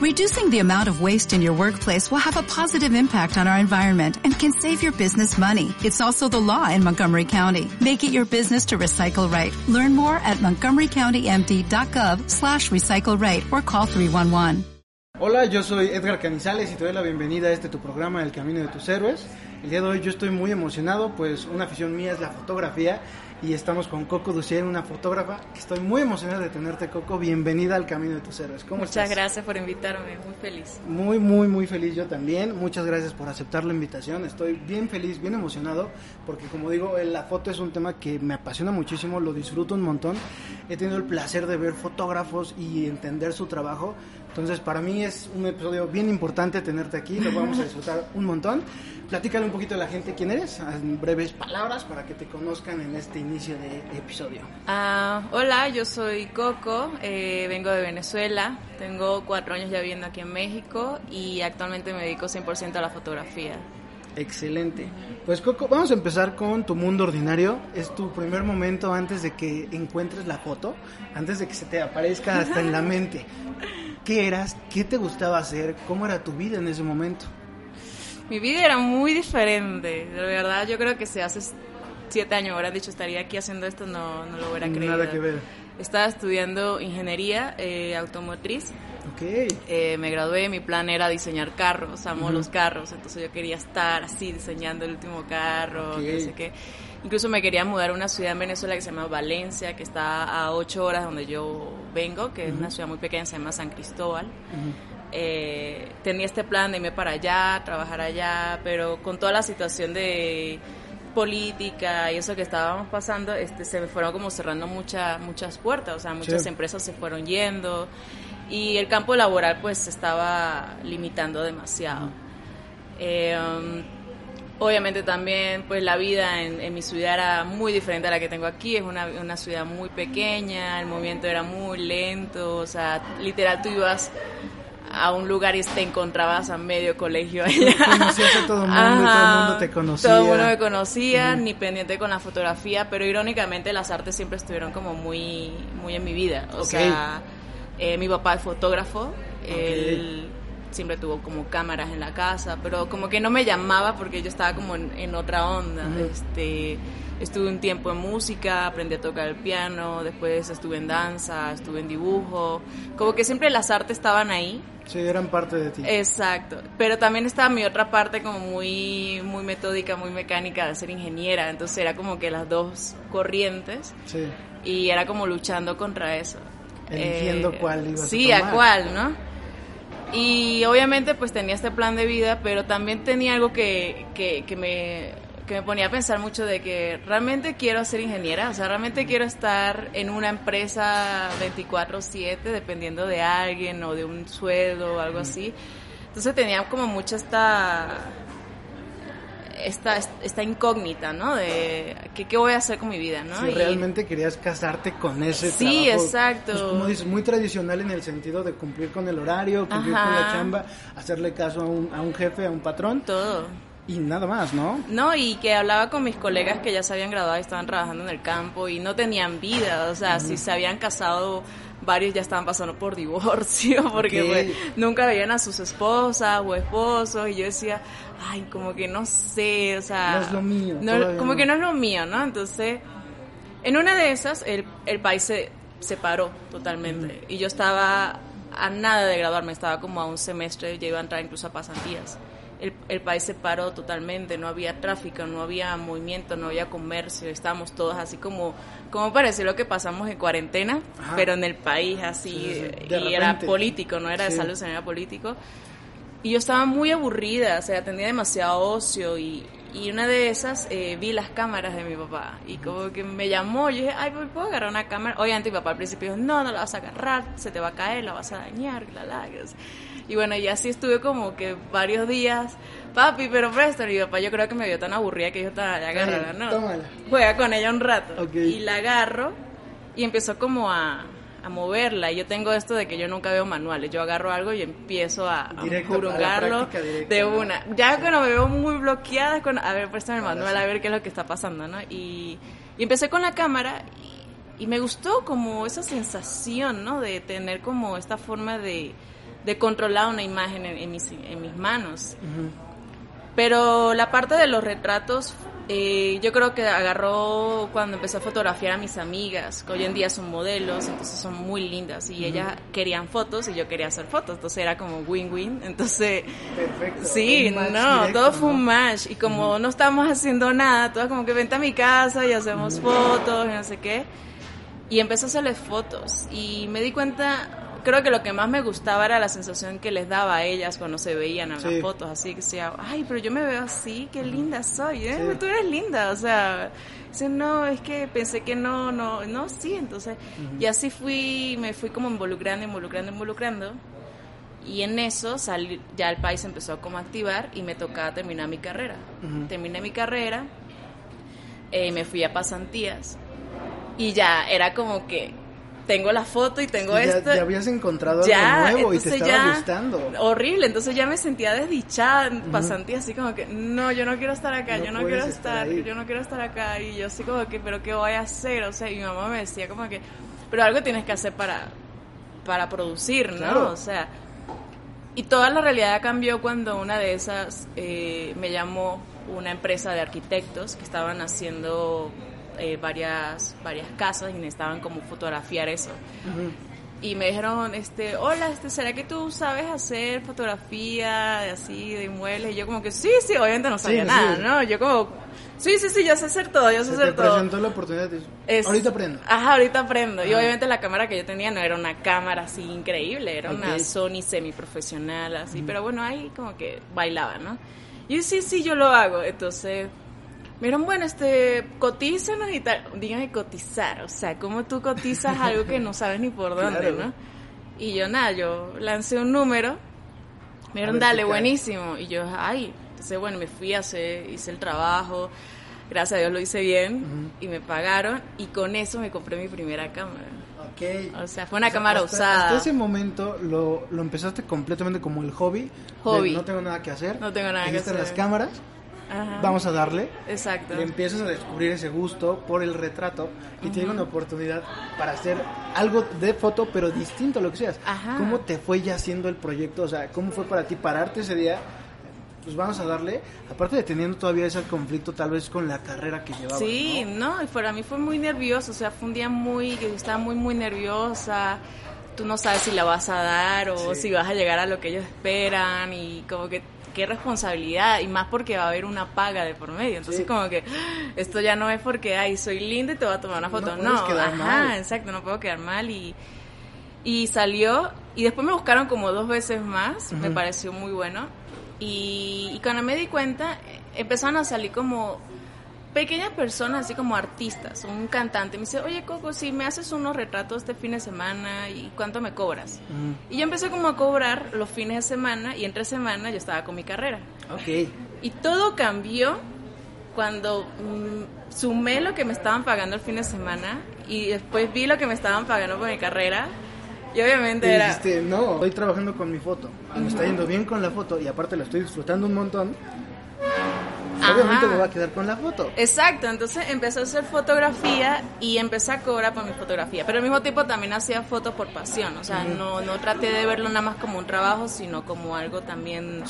Reducing the amount of waste in your workplace will have a positive impact on our environment and can save your business money. It's also the law in Montgomery County. Make it your business to recycle right. Learn more at montgomerycountymd.gov slash recycle right or call 311. Hola, yo soy Edgar Canizales y te doy la bienvenida a este tu programa El Camino de tus Héroes. El día de hoy yo estoy muy emocionado, pues una afición mía es la fotografía y estamos con Coco Ducier, una fotógrafa. Estoy muy emocionado de tenerte, Coco. Bienvenida al Camino de tus Héroes. ¿Cómo Muchas gracias por invitarme, muy feliz. Muy, muy, muy feliz yo también. Muchas gracias por aceptar la invitación. Estoy bien feliz, bien emocionado, porque como digo, la foto es un tema que me apasiona muchísimo, lo disfruto un montón. He tenido el placer de ver fotógrafos y entender su trabajo. Entonces, para mí es un episodio bien importante tenerte aquí, lo vamos a disfrutar un montón. Platícale un poquito a la gente quién eres, en breves palabras para que te conozcan en este inicio de episodio. Ah, hola, yo soy Coco, eh, vengo de Venezuela, tengo cuatro años ya viviendo aquí en México y actualmente me dedico 100% a la fotografía. Excelente. Pues Coco, vamos a empezar con tu mundo ordinario. Es tu primer momento antes de que encuentres la foto, antes de que se te aparezca hasta en la mente. ¿Qué eras? ¿Qué te gustaba hacer? ¿Cómo era tu vida en ese momento? Mi vida era muy diferente. De verdad, yo creo que si hace siete años hubieran dicho estaría aquí haciendo esto, no, no lo hubiera creído. Nada que ver. Estaba estudiando ingeniería eh, automotriz. Okay. Eh, me gradué, mi plan era diseñar carros, amo los carros, entonces yo quería estar así diseñando el último carro, no sé qué. Incluso me quería mudar a una ciudad en Venezuela que se llama Valencia, que está a ocho horas donde yo vengo, que es una ciudad muy pequeña, se llama San Cristóbal. Eh, tenía este plan de irme para allá, trabajar allá, pero con toda la situación de política y eso que estábamos pasando, este, se me fueron como cerrando muchas muchas puertas, o sea, muchas empresas se fueron yendo y el campo laboral pues se estaba limitando demasiado. Eh, um, Obviamente también, pues la vida en, mi ciudad era muy diferente a la que tengo aquí. Es una, una ciudad muy pequeña, el movimiento era muy lento, o sea, literal tú ibas a un lugar y te encontrabas a medio colegio allá. Conocías a todo el mundo, todo el mundo te conocía. Todo el mundo me conocía, ni pendiente con la fotografía, pero irónicamente las artes siempre estuvieron como muy, muy en mi vida. O sea, eh, mi papá es fotógrafo, él siempre tuvo como cámaras en la casa, pero como que no me llamaba porque yo estaba como en, otra onda. este, estuve un tiempo en música, aprendí a tocar el piano, después estuve en danza, estuve en dibujo, como que siempre las artes estaban ahí. Sí, eran parte de ti. Exacto, pero también estaba mi otra parte como muy, muy metódica, muy mecánica de ser ingeniera, entonces era como que las dos corrientes sí. y era como luchando contra eso. Eligiendo eh, cuál ibas sí, a Sí, a cuál, ¿no? Y obviamente pues tenía este plan de vida, pero también tenía algo que, que, que, me, que me ponía a pensar mucho de que realmente quiero ser ingeniera, o sea, realmente quiero estar en una empresa 24/7 dependiendo de alguien o de un sueldo o algo así. Entonces tenía como mucha esta esta, esta incógnita, ¿no? De ¿qué, qué, voy a hacer con mi vida, ¿no? Si realmente querías casarte con ese sí, trabajo. Sí, exacto. Pues, como dices, muy tradicional en el sentido de cumplir con el horario, cumplir con la chamba, hacerle caso a un, a un jefe, a un patrón. Todo. Y nada más, ¿no? No, y que hablaba con mis colegas que ya se habían graduado y estaban trabajando en el campo y no tenían vida, o sea, si se habían casado varios ya estaban pasando por divorcio porque pues, nunca veían a sus esposas o esposos y yo decía, ay, como que no sé, o sea... No es lo mío. como que no es lo mío, ¿no? Entonces, en una de esas, el, el país se separó totalmente y yo estaba a nada de graduarme, estaba como a un semestre, ya iba a entrar incluso a pasantías el, el, país se paró totalmente, no había tráfico, no había movimiento, no había comercio, estábamos todos así como, como parece lo que pasamos en cuarentena, pero en el país así, y era político, no era de salud, sino era político. Y yo estaba muy aburrida, o sea, tenía demasiado ocio y, y una de esas eh, vi las cámaras de mi papá y como que me llamó, yo dije, ay, ¿puedo agarrar una cámara? Obviamente mi papá al principio dijo, no, no la vas a agarrar, se te va a caer, la vas a dañar, la lagas. Y bueno, y así estuve como que varios días, papi, pero presto, y mi papá yo creo que me vio tan aburrida que dijo, agárrala, ¿no? Tómala. Juega con ella un rato. Y la agarro y empezó como a, a moverla. Y yo tengo esto de que yo nunca veo manuales. Yo agarro algo y empiezo a, a de una. Ya cuando me veo muy bloqueada, con, a ver, préstame el manual, a ver qué es lo que está pasando, ¿no? Y, y empecé con la cámara y, y, me gustó como esa sensación, ¿no? De tener como esta forma de de controlar una imagen en, mis, en mis manos. Pero la parte de los retratos, eh, yo creo que agarró cuando empecé a fotografiar a mis amigas, que hoy en día son modelos, entonces son muy lindas y ellas querían fotos y yo quería hacer fotos, entonces era como win-win, entonces... Perfecto. Sí, no, todo fue un match y como no estábamos haciendo nada, todas como que vente a mi casa y hacemos fotos y no sé qué. Y empecé a hacerles fotos y me di cuenta creo que lo que más me gustaba era la sensación que les daba a ellas cuando se veían en las fotos, así que decía, ay, pero yo me veo así, qué linda soy, ¿eh? Tú eres linda, o sea, dice, no, es que pensé que no, no, no, sí, entonces, y así fui, me fui como involucrando, involucrando, involucrando, y en eso salí, ya el país empezó como a activar y me tocaba terminar mi carrera. Terminé mi carrera, eh, me fui a pasantías, y ya era como que tengo la foto y tengo esto. Ya habías encontrado algo nuevo y te estaba gustando. Horrible, entonces ya me sentía desdichada en pasantía, así como que, no, yo no quiero estar acá, yo no quiero estar, yo no quiero estar acá. Y yo así como que, pero ¿qué voy a hacer? O sea, y mi mamá me decía como que, pero algo tienes que hacer para, para producir, ¿no? O sea, y toda la realidad cambió cuando una de esas eh, me llamó una empresa de arquitectos que estaban haciendo eh, varias, varias casas y necesitaban como fotografiar eso. Y me dijeron, este, hola, este, ¿será que tú sabes hacer fotografía de así, de inmuebles? Y yo como que, sí, sí, obviamente no sabía nada, ¿no? Yo como, sí, sí, sí, yo sé hacer todo, yo sé hacer todo. presentó la oportunidad de ahorita aprendo. Ajá, ahorita aprendo. Y obviamente la cámara que yo tenía no era una cámara así increíble, era una Sony semiprofesional, así, pero bueno, ahí como que bailaba, ¿no? Y sí, sí, yo lo hago. Entonces Miren, bueno, este, cotízanos y tal. Dígame cotizar, o sea, ¿cómo tú cotizas algo que no sabes ni por dónde, no? Y yo, nada, yo lancé un número. Miren, dale, buenísimo. Y yo, ay, entonces, bueno, me fui a hacer, hice el trabajo. Gracias a Dios lo hice bien y me pagaron. Y con eso me compré mi primera cámara. Okay. O sea, fue una cámara usada. Hasta ese momento lo, lo empezaste completamente como el hobby. Hobby. no tengo nada que hacer. No tengo nada que hacer. las cámaras vamos a darle. Exacto. Le empiezas a descubrir ese gusto por el retrato y te llega una oportunidad para hacer algo de foto, pero distinto a lo que seas. ¿Cómo te fue ya haciendo el proyecto? O sea, ¿cómo fue para ti pararte ese día? Pues vamos a darle, aparte de teniendo todavía ese conflicto tal vez con la carrera que llevaba. Sí, no, y para mí fue muy nervioso, o sea, fue un día muy, que estaba muy, muy nerviosa tú no sabes si la vas a dar o si vas a llegar a lo que ellos esperan y como que qué responsabilidad y más porque va a haber una paga de por medio. Entonces como que esto ya no es porque, ay, soy linda y te voy a tomar una foto. No, ajá, exacto, no puedo quedar mal y, y salió y después me buscaron como dos veces más, me pareció muy bueno. Y, y cuando me di cuenta, empezaron a salir como pequeñas personas, así como artistas, un cantante, me dice, oye Coco, si me haces unos retratos este fin de semana, ¿y cuánto me cobras? Y yo empecé como a cobrar los fines de semana y entre semana yo estaba con mi carrera. Ok. Y todo cambió cuando mm, sumé lo que me estaban pagando el fin de semana y después vi lo que me estaban pagando por mi carrera. Y obviamente y era... no, estoy trabajando con mi foto, me está yendo bien con la foto y aparte la estoy disfrutando un montón obviamente me va a quedar con la foto. Exacto, entonces empecé a hacer fotografía y empecé a cobrar por mi fotografía, pero al mismo tiempo también hacía fotos por pasión, o sea, no, no traté de verlo nada más como un trabajo, sino como algo también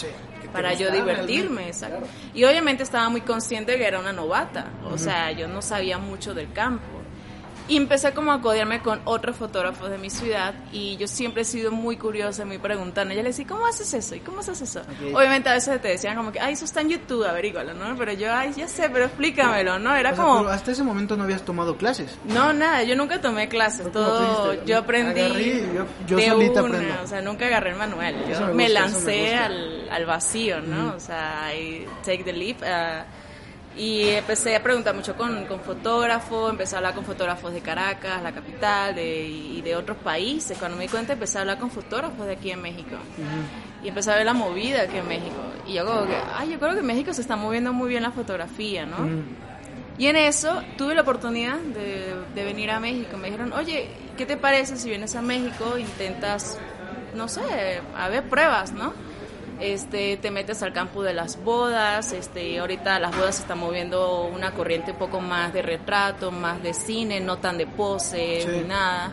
para yo divertirme, exacto. Y obviamente estaba muy consciente de que era una novata, o sea, yo no sabía mucho del campo. Y empecé como a codearme con otros fotógrafos de mi ciudad y yo siempre he sido muy curiosa, muy preguntando. Ella le decía, ¿cómo haces eso? ¿Y cómo haces eso? Obviamente a veces te decían como que, ay, eso está en YouTube, averígalo, ¿no? Pero yo, ay, ya sé, pero explícamelo, ¿no? Era como... hasta ese momento no habías tomado clases. No, nada, yo nunca tomé clases, todo, yo aprendí yo, de solita una, o sea, nunca agarré el manual, yo me, lancé al, al, vacío, ¿no? O sea, I take the leap. Uh, y empecé a preguntar mucho con, con fotógrafos, empecé a hablar con fotógrafos de Caracas, la capital, de, y de otros países. Cuando me di cuenta empecé a hablar con fotógrafos de aquí en México. Y empecé a ver la movida aquí en México. Y yo como que, ay, yo creo que en México se está moviendo muy bien la fotografía, ¿no? Y en eso tuve la oportunidad de, de venir a México. Me dijeron, oye, ¿qué te parece si vienes a México intentas, no sé, a ver pruebas, ¿no? Este, te metes al campo de las bodas, este, ahorita las bodas se están moviendo una corriente un poco más de retrato, más de cine, no tan de pose, ni nada.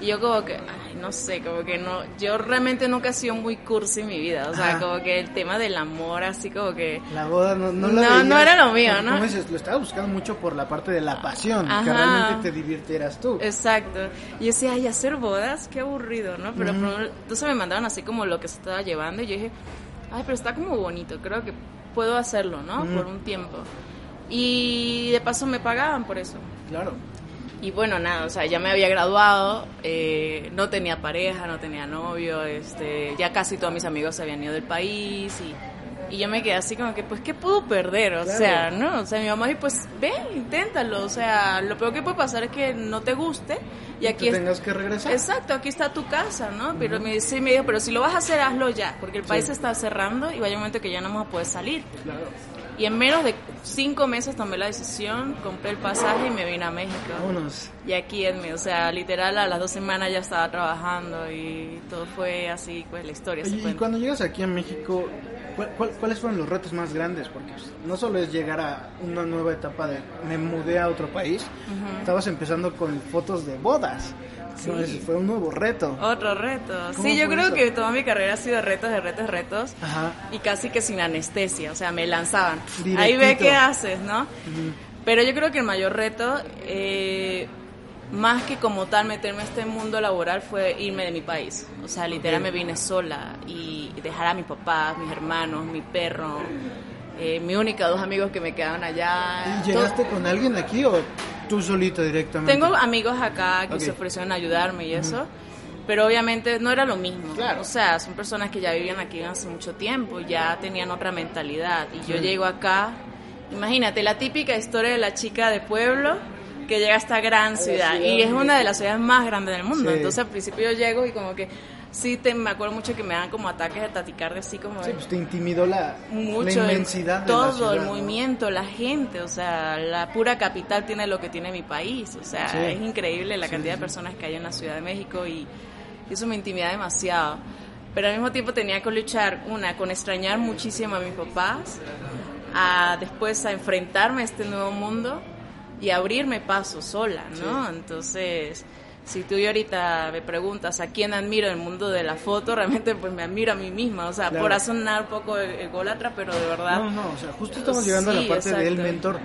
Y yo como que, ay, no sé, como que no, yo realmente nunca he sido muy cursi en mi vida, o sea, como que el tema del amor, así como que... La boda no, no, no, no era lo mío, ¿no? Como dices, lo estaba buscando mucho por la parte de la pasión, que realmente te divirtieras tú. Exacto. Y yo decía, ay, hacer bodas, qué aburrido, ¿no? Pero entonces me mandaron así como lo que se estaba llevando y yo dije, ay, pero está como bonito, creo que puedo hacerlo, ¿no? Por un tiempo. Y de paso me pagaban por eso. Claro. Y bueno, nada, o sea, ya me había graduado, eh, no tenía pareja, no tenía novio, este, ya casi todos mis amigos se habían ido del país y, y yo me quedé así como que, pues, ¿qué puedo perder? O sea, ¿no? O sea, mi mamá dijo, pues, ve, inténtalo, o sea, lo peor que puede pasar es que no te guste y aquí... tengas que regresar. Exacto, aquí está tu casa, ¿no? Pero me, dice, me dijo, pero si lo vas a hacer, hazlo ya, porque el país se está cerrando y vaya un momento que ya no vamos a poder salir. Claro. Y en menos de cinco meses tomé la decisión, compré el pasaje y me vine a México. Vámonos. Y aquí en mí, o sea, literal a las dos semanas ya estaba trabajando y todo fue así, pues la historia. y cuando llegas aquí a México, cuáles fueron los retos más grandes? Porque no solo es llegar a una nueva etapa de me mudé a otro país, estabas empezando con fotos de bodas. Sí. fue un nuevo reto. Otro reto. Sí, yo creo que toda mi carrera ha sido retos, de retos, retos. Ajá. Y casi que sin anestesia, o sea, me lanzaban. Ahí ve qué haces, ¿no? Pero yo creo que el mayor reto, eh, más que como tal meterme a este mundo laboral, fue irme de mi país. O sea, literal me vine sola y dejar a mi papá, mis hermanos, mi perro. Eh, mi única dos amigos que me quedaban allá. ¿Y llegaste con alguien aquí o tú solito directamente? Tengo amigos acá que se ofrecieron a ayudarme y eso, pero obviamente no era lo mismo. O sea, son personas que ya vivían aquí hace mucho tiempo, ya tenían otra mentalidad. Y yo llego acá, imagínate, la típica historia de la chica de pueblo que llega a esta gran ciudad. Y es una de las ciudades más grandes del mundo. Entonces al principio yo llego y como que sí te, me acuerdo mucho que me dan como ataques de taticardia así como sí, pues te intimidó la, mucho, la inmensidad todo el movimiento la gente o sea la pura capital tiene lo que tiene mi país o sea es increíble la cantidad de personas que hay en la Ciudad de México y eso me intimida demasiado. Pero al mismo tiempo tenía que luchar una con extrañar muchísimo a mis papás a después a enfrentarme a este nuevo mundo y abrirme paso sola no entonces si tú y ahorita me preguntas a quién admiro en el mundo de la foto, realmente pues me admiro a mí misma, o sea, por sonar un poco ególatra, pero de verdad... No, no, o sea, justo estamos llegando a la parte del mentor.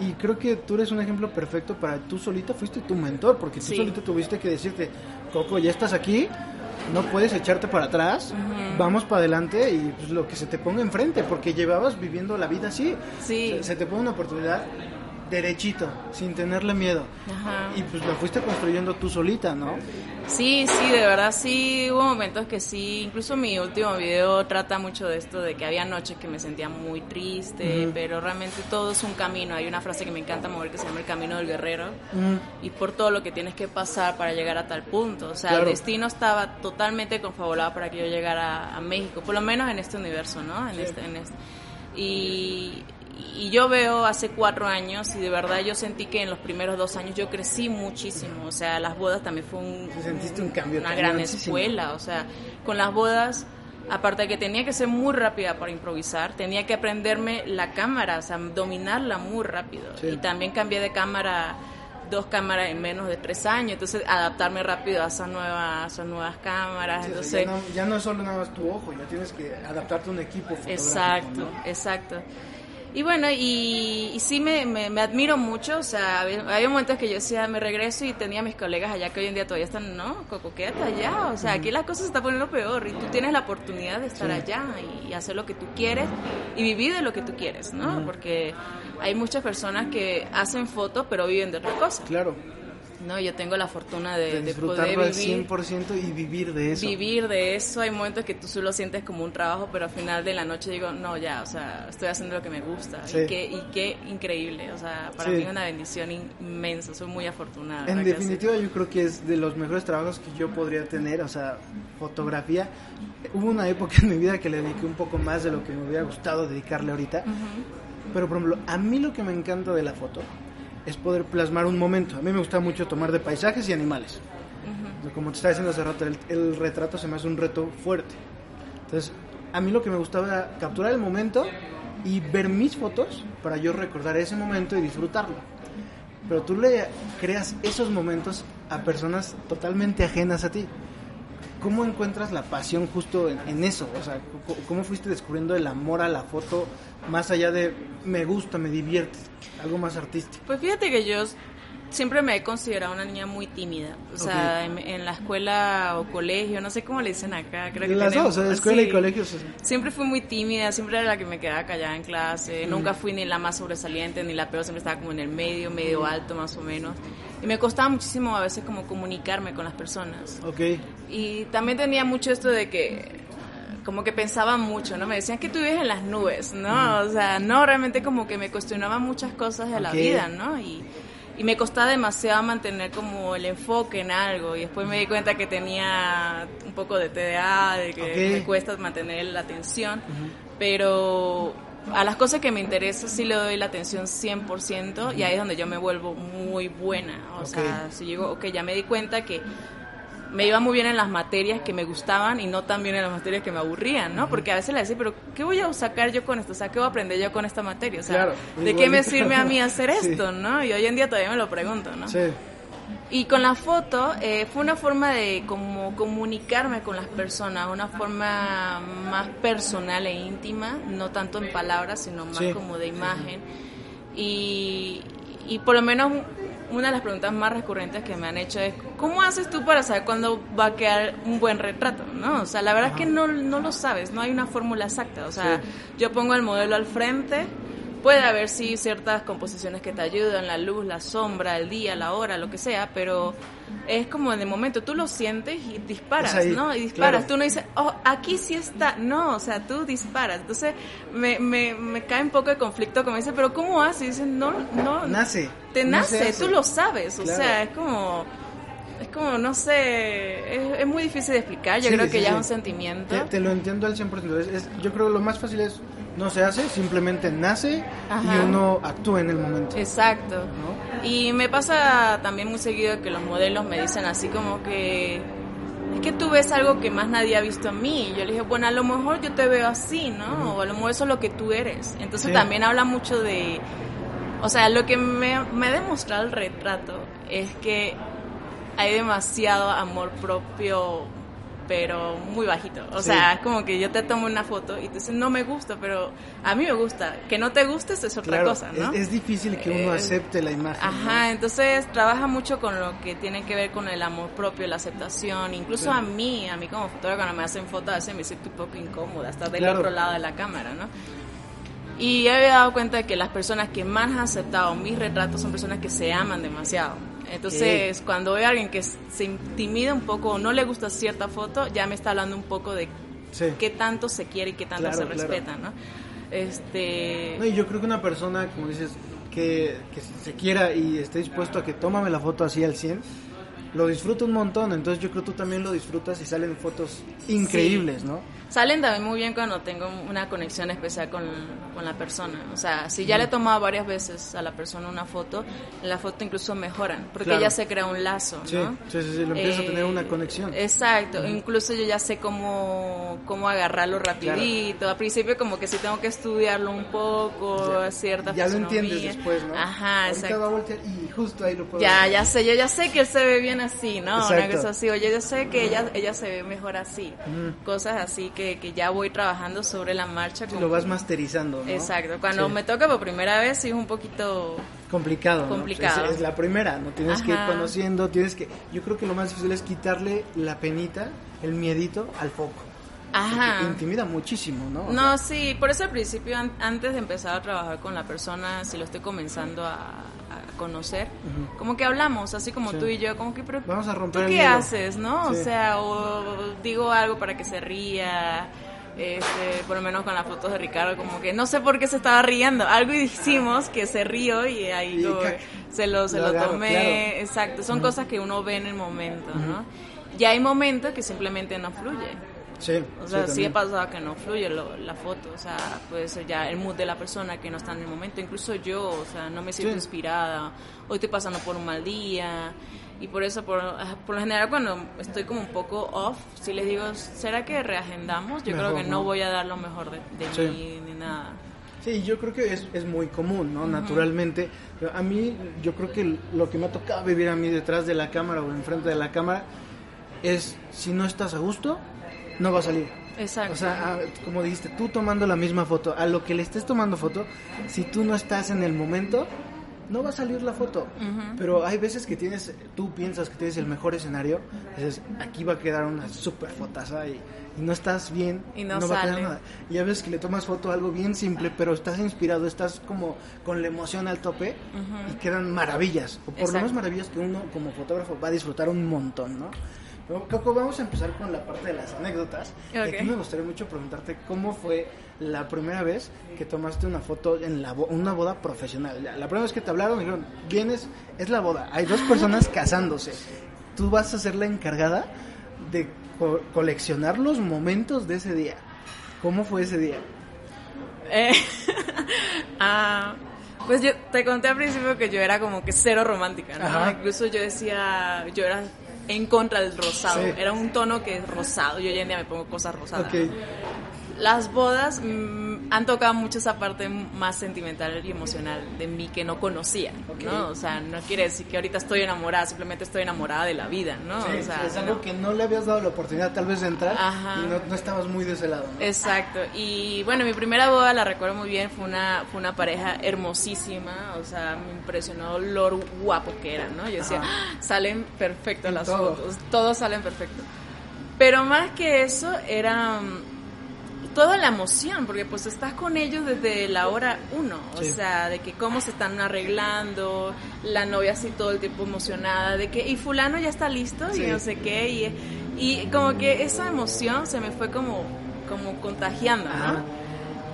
Y, creo que tú eres un ejemplo perfecto para tú solita, fuiste tu mentor, porque tú solita tuviste que decirte, Coco, ya estás aquí, no puedes echarte para atrás, vamos para adelante y pues, lo que se te ponga enfrente, porque llevabas viviendo la vida así. Sí. se te pone una oportunidad, derechito, sin tenerle miedo. Y pues lo fuiste construyendo tú solita, ¿no? Sí, sí, de verdad sí, hubo momentos que sí, incluso mi último video trata mucho de esto, de que había noches que me sentía muy triste, pero realmente todo es un camino, hay una frase que me encanta mover que se llama el camino del guerrero, y por todo lo que tienes que pasar para llegar a tal punto, o sea, el destino estaba totalmente confabulado para que yo llegara a México, por lo menos en este universo, ¿no? En este, en este. Y y yo veo hace cuatro años y de verdad yo sentí que en los primeros dos años yo crecí muchísimo. O sea, las bodas también fue un, Sentiste un cambio una gran escuela. O sea, con las bodas, aparte de que tenía que ser muy rápida para improvisar, tenía que aprenderme la cámara, o sea, dominarla muy rápido. Y también cambié de cámara dos cámaras en menos de tres años, entonces adaptarme rápido a esas nuevas, esas nuevas cámaras. entonces, ya no, ya, no, es solo nada más tu ojo, ya tienes que adaptarte a un equipo fotográfico. Exacto, exacto. Y bueno, y, sí me, me, admiro mucho, o sea, había, momentos que yo decía, me regreso y tenía a mis colegas allá que hoy en día todavía están, no, Coco, quédate allá, o sea, aquí la cosa se está poniendo peor y tú tienes la oportunidad de estar allá y, hacer lo que tú quieres y vivir de lo que tú quieres, ¿no? Porque hay muchas personas que hacen fotos pero viven de otra cosa. Claro. No, yo tengo la fortuna de, de, poder vivir. 100% y vivir de eso. Vivir de eso. Hay momentos que tú solo sientes como un trabajo, pero al final de la noche digo, no, ya, o sea, estoy haciendo lo que me gusta. Y, qué, y qué increíble. O sea, para mí es una bendición inmensa. Soy muy afortunada. En definitiva, yo creo que es de los mejores trabajos que yo podría tener. O sea, fotografía. Hubo una época en mi vida que le dediqué un poco más de lo que me hubiera gustado dedicarle ahorita. Pero, por ejemplo, a mí lo que me encanta de la foto es poder plasmar un momento. A mí me gusta mucho tomar de paisajes y animales. Como te estaba diciendo hace rato, el, retrato se me hace un reto fuerte. Entonces, a mí lo que me gustaba era capturar el momento y ver mis fotos para yo recordar ese momento y disfrutarlo. Pero tú le creas esos momentos a personas totalmente ajenas a ti. ¿Cómo encuentras la pasión justo en, eso? O sea, ¿cómo fuiste descubriendo el amor a la foto más allá de me gusta, me divierte, algo más artístico? Pues fíjate que yo siempre me he considerado una niña muy tímida. O sea, en, la escuela o colegio, no sé cómo le dicen acá. Creo que Las dos, escuela y colegio. Siempre fui muy tímida, siempre era la que me quedaba callada en clase. Nunca fui ni la más sobresaliente ni la peor, siempre estaba como en el medio, medio alto más o menos. Y me costaba muchísimo a veces como comunicarme con las personas. Ok. Y también tenía mucho esto de que como que pensaba mucho, ¿no? Me decían que tú vives en las nubes, ¿no? O sea, no, realmente como que me cuestionaba muchas cosas de la vida, ¿no? Y y me costaba demasiado mantener como el enfoque en algo y después me di cuenta que tenía un poco de TDA, de que me cuesta mantener la atención, pero a las cosas que me interesan sí le doy la atención 100% y ahí es donde yo me vuelvo muy buena, o sea, si digo, ok, ya me di cuenta que me iba muy bien en las materias que me gustaban y no tan bien en las materias que me aburrían, ¿no? Porque a veces le decía, pero ¿qué voy a sacar yo con esto? O sea, ¿qué voy a aprender yo con esta materia? O sea, ¿de qué me sirve a mí hacer esto, no? Y hoy en día todavía me lo pregunto, ¿no? Sí. Y con la foto eh, fue una forma de como comunicarme con las personas, una forma más personal e íntima, no tanto en palabras, sino más como de imagen. Y, y por lo menos una de las preguntas más recurrentes que me han hecho es, ¿cómo haces tú para saber cuándo va a quedar un buen retrato? ¿No? O sea, la verdad es que no, no lo sabes, no hay una fórmula exacta. O sea, yo pongo el modelo al frente, puede haber sí ciertas composiciones que te ayudan, la luz, la sombra, el día, la hora, lo que sea, pero es como en el momento, tú lo sientes y disparas, ¿no? Y disparas, tú no dices, oh, aquí sí está, no, o sea, tú disparas. Entonces me, me, me cae un poco de conflicto como dice, pero ¿cómo haces? Y dicen, no, no. Nace. Te nace, tú lo sabes, o sea, es como es como, no sé, es, muy difícil de explicar, yo creo que ya es un sentimiento. Te, lo entiendo al 100%, es, yo creo que lo más fácil es, no se hace, simplemente nace y uno actúa en el momento. Exacto. Y me pasa también muy seguido que los modelos me dicen así como que, es que tú ves algo que más nadie ha visto en mí. Yo le dije, bueno, a lo mejor yo te veo así, ¿no? O a lo mejor eso es lo que tú eres. Entonces también habla mucho de... O sea, lo que me, me ha demostrado el retrato es que hay demasiado amor propio, pero muy bajito. O sea, es como que yo te tomo una foto y te dicen, no me gusta, pero a mí me gusta. Que no te guste es otra cosa, ¿no? Es, difícil que uno eh, acepte la imagen. Ajá, entonces trabaja mucho con lo que tiene que ver con el amor propio, la aceptación. Incluso a mí, a mí como fotógrafa, cuando me hacen fotos, a veces me siento un poco incómoda, estar del otro lado de la cámara, ¿no? Y he dado cuenta de que las personas que más han aceptado mis retratos son personas que se aman demasiado. Entonces, cuando veo a alguien que se intimida un poco o no le gusta cierta foto, ya me está hablando un poco de qué tanto se quiere y qué tanto se respeta, ¿no? Este... No, y yo creo que una persona, como dices, que, que se quiera y esté dispuesto a que tómame la foto así al 100, lo disfruta un montón. Entonces yo creo que tú también lo disfrutas y salen fotos increíbles, ¿no? Salen también muy bien cuando tengo una conexión especial con, con la persona. O sea, si ya le he tomado varias veces a la persona una foto, la foto incluso mejoran, porque ya se crea un lazo, ¿no? Sí, sí, sí, lo empieza a tener una eh, conexión. Exacto, incluso yo ya sé cómo, cómo agarrarlo rapidito. Al principio como que sí tengo que estudiarlo un poco, ya, cierta Ya lo entiendes después, ¿no? Ajá, exacto. Va a voltear y justo ahí lo puedo Ya, ya sé, yo ya sé que él se ve bien así, ¿no? Una cosa así, oye, yo sé que ella, ella se ve mejor así. Cosas así que que, ya voy trabajando sobre la marcha. lo vas masterizando, ¿no? Exacto. Cuando me toca por primera vez sí es un poquito... Complicado, Complicado. Es, la primera, ¿no? Tienes que ir conociendo, tienes que... Yo creo que lo más difícil es quitarle la penita, el miedito al foco. Ajá. intimida muchísimo, ¿no? no, sí, por eso al principio, antes de empezar a trabajar con la persona, si lo estoy comenzando a, conocer, como que hablamos, así como tú y yo, como que, pero Vamos a romper ¿tú qué haces, no? O sea, o digo algo para que se ría, este, por lo menos con las fotos de Ricardo, como que no sé por qué se estaba riendo, algo hicimos que se rió y ahí se lo, se lo, tomé, exacto, son cosas que uno ve en el momento, ¿no? Y hay momentos que simplemente no fluye. Sí, o sea, sí, he pasado que no fluye la foto, o sea, puede ser ya el mood de la persona que no está en el momento, incluso yo, o sea, no me siento inspirada, hoy estoy pasando por un mal día, y por eso, por, por lo general, cuando estoy como un poco off, si les digo, ¿será que reagendamos? Yo creo que no, voy a dar lo mejor de, mí ni nada. Sí, yo creo que es, es muy común, ¿no? Naturalmente. A mí, yo creo que lo que me ha tocado vivir a mí detrás de la cámara o enfrente de la cámara es, si no estás a gusto, no va a salir. Exacto. O sea, como dijiste, tú tomando la misma foto, a lo que le estés tomando foto, si tú no estás en el momento, no va a salir la foto. Pero hay veces que tienes, tú piensas que tienes el mejor escenario, dices, aquí va a quedar una super fotaza y, y no estás bien, Y no va a quedar nada. Y a veces que le tomas foto a algo bien simple, pero estás inspirado, estás como con la emoción al tope y quedan maravillas. O por lo Exacto. menos maravillas que uno como fotógrafo va a disfrutar un montón, ¿no? Coco, vamos a empezar con la parte de las anécdotas. Y Ok. Aquí me gustaría mucho preguntarte cómo fue la primera vez que tomaste una foto en la bo- una boda profesional. La primera vez que te hablaron, dijeron, vienes, es la boda, hay dos personas casándose. Tú vas a ser la encargada de co- coleccionar los momentos de ese día. ¿Cómo fue ese día? Eh, ah, pues yo te conté al principio que yo era como que cero romántica, ¿no? Incluso yo decía, yo era en contra del rosado. Sí. Era un tono que es rosado. Yo hoy en día me pongo cosas rosadas. Las bodas han tocado mucho esa parte más sentimental y emocional de mí que no conocía, Ok. ¿no? O sea, no quiere decir que ahorita estoy enamorada, simplemente estoy enamorada de la vida, ¿no? Sí, o sea, es algo no. que no le habías dado la oportunidad tal vez de entrar Ajá. y no, no estabas muy de ese lado. ¿no? Exacto. Y bueno, mi primera boda la recuerdo muy bien, fue una, fue una pareja hermosísima, o sea, me impresionó lo guapo que eran, ¿no? Yo decía. "Ah, salen perfectas En las todo. fotos, todos salen perfectos. Pero más que eso, era mm, toda la emoción, porque pues estás con ellos desde la hora uno, o sea, de que cómo se están arreglando, la novia así todo el tiempo emocionada, de que, y fulano ya está listo, Sí. y no sé qué, y, y como que esa emoción se me fue como, como contagiando, ¿no? Ajá.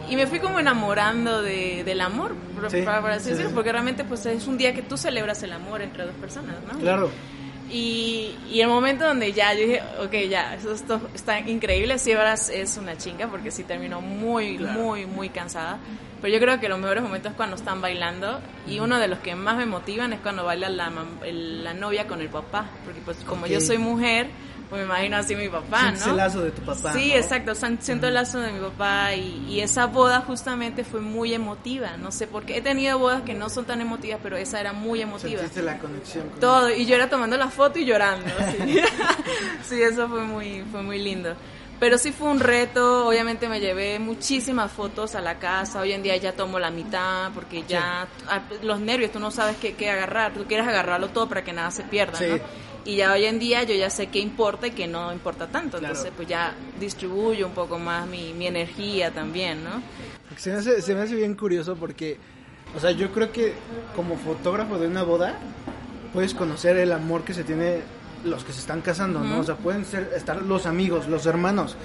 Y me fui como enamorando de, del amor, Sí, para, así sí, decirlo, porque realmente pues es un día que tú celebras el amor entre dos personas, ¿no? Claro. Y, y el momento donde ya yo dije, ok, ya, esto está increíble, sí, ahora es- una chinga porque sí terminó muy, Claro. muy, muy cansada. Pero yo creo que los mejores momentos es cuando están bailando y uno de los que más me motivan es cuando baila la, la novia con el papá, porque pues como Ok. yo soy mujer, pues me imagino así mi papá, Sientes ¿no? el lazo de tu papá. Sí, ¿no? exacto, siento el lazo de mi papá y, y esa boda justamente fue muy emotiva, no sé por qué. He tenido bodas que no son tan emotivas, pero esa era muy emotiva. Sentiste la conexión. con- Todo, y yo era tomando la foto y llorando. Sí, Sí, eso fue muy, fue muy lindo. Pero sí fue un reto, obviamente me llevé muchísimas fotos a la casa, hoy en día ya tomo la mitad porque ya los nervios, tú no sabes qué, qué agarrar, tú quieres agarrarlo todo para que nada se pierda, Sí. ¿no? Y ya hoy en día yo ya sé qué importa y qué no importa tanto, Claro. entonces pues ya distribuyo un poco más mi, mi energía también, ¿no? Se me, hace, se me hace bien curioso porque, o sea, yo creo que como fotógrafo de una boda, puedes conocer el amor que se tiene los que se están casando, ¿no? O sea, pueden ser, estar los amigos, los hermanos,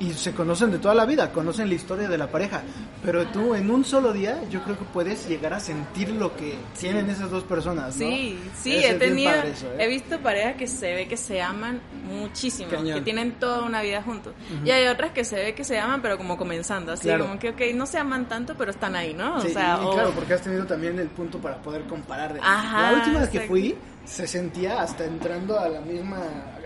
y se conocen de toda la vida, conocen la historia de la pareja, pero tú en un solo día yo creo que puedes llegar a sentir lo que tienen esas dos personas, ¿no? Sí, sí, he tenido, eso, ¿eh? he visto parejas que se ve que se aman muchísimo, Cañón. que tienen toda una vida juntos. Y hay otras que se ve que se aman, pero como comenzando, así Claro. como que, ok, no se aman tanto, pero están ahí, ¿no? Sí, o sea, y, o- claro, porque has tenido también el punto para poder comparar. de- Ajá, la última vez que fui, se sentía hasta entrando a la misma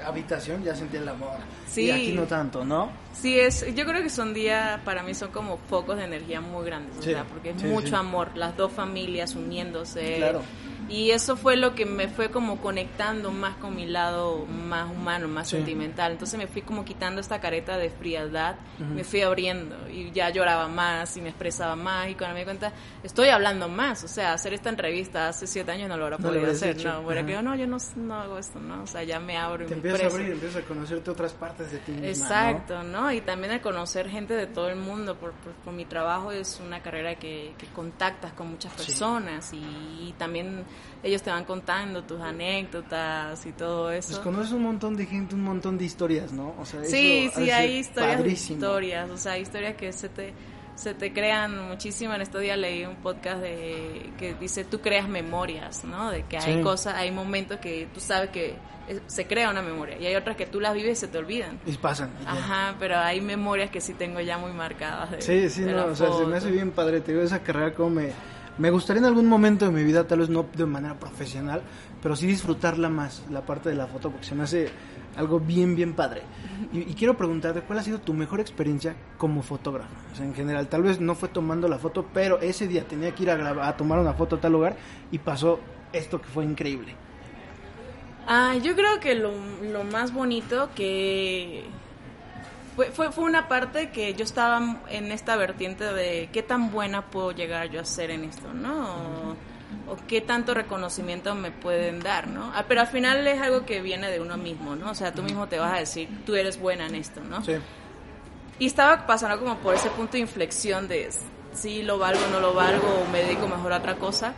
habitación, ya sentía el amor. Sí. Y aquí no tanto, ¿no? Sí, es, yo creo que son días, para mí son como focos de energía muy grandes, o Sí, sea, porque es sí, mucho sí. amor, las dos familias uniéndose. Claro. Y eso fue lo que me fue como conectando más con mi lado más humano, más Sí. sentimental. Entonces me fui como quitando esta careta de frialdad, me fui abriendo y ya lloraba más y me expresaba más y cuando me di cuenta, estoy hablando más. O sea, hacer esta entrevista hace siete años no lo hubiera No podido hacer, hecho. no, hubiera no, yo no, no hago esto, ¿no? O sea, ya me abro y Te me empiezas a abrir, empiezas a conocerte otras partes de ti misma. Exacto, ¿no? Y también de conocer gente de todo el mundo, por, por, por mi trabajo es una carrera que, que contactas con muchas Sí. personas y, también ellos te van contando tus anécdotas y todo Pues eso. conoces un montón de gente, un montón de historias, ¿no? O sea, sí, eso sí, hay historias, padrísimo. historias, o sea, hay historias que se te se te crean muchísimo. En estos días leí un podcast de que dice tú creas memorias, ¿no? De que hay Sí. cosas, hay momentos que tú sabes que eh, se crea una memoria y hay otras que tú las vives y se te olvidan. Y pasan. y. Ajá, pero hay memorias que sí tengo ya muy marcadas. De, Sí, sí, de no, o sea, se me hace bien padre, te digo, esa carrera como me, me gustaría en algún momento de mi vida, tal vez no de manera profesional, pero sí disfrutarla más, la parte de la foto, porque se me hace algo bien, bien padre. Y, quiero preguntarte, ¿cuál ha sido tu mejor experiencia como fotógrafo? En general, tal vez no fue tomando la foto, pero ese día tenía que ir a, a tomar una foto a tal lugar y pasó esto que fue increíble. Ah, yo creo que lo más bonito que fue, fue, fue, una parte que yo estaba en esta vertiente de qué tan buena puedo llegar yo a ser en esto, ¿no? o qué tanto reconocimiento me pueden dar, ¿no? Ah, pero al final es algo que viene de uno mismo, ¿no? O sea, tú mismo te vas a decir, tú eres buena en esto, ¿no? Sí. Y estaba pasando como por ese punto de inflexión de si lo valgo o no lo valgo, o me dedico mejor a otra cosa.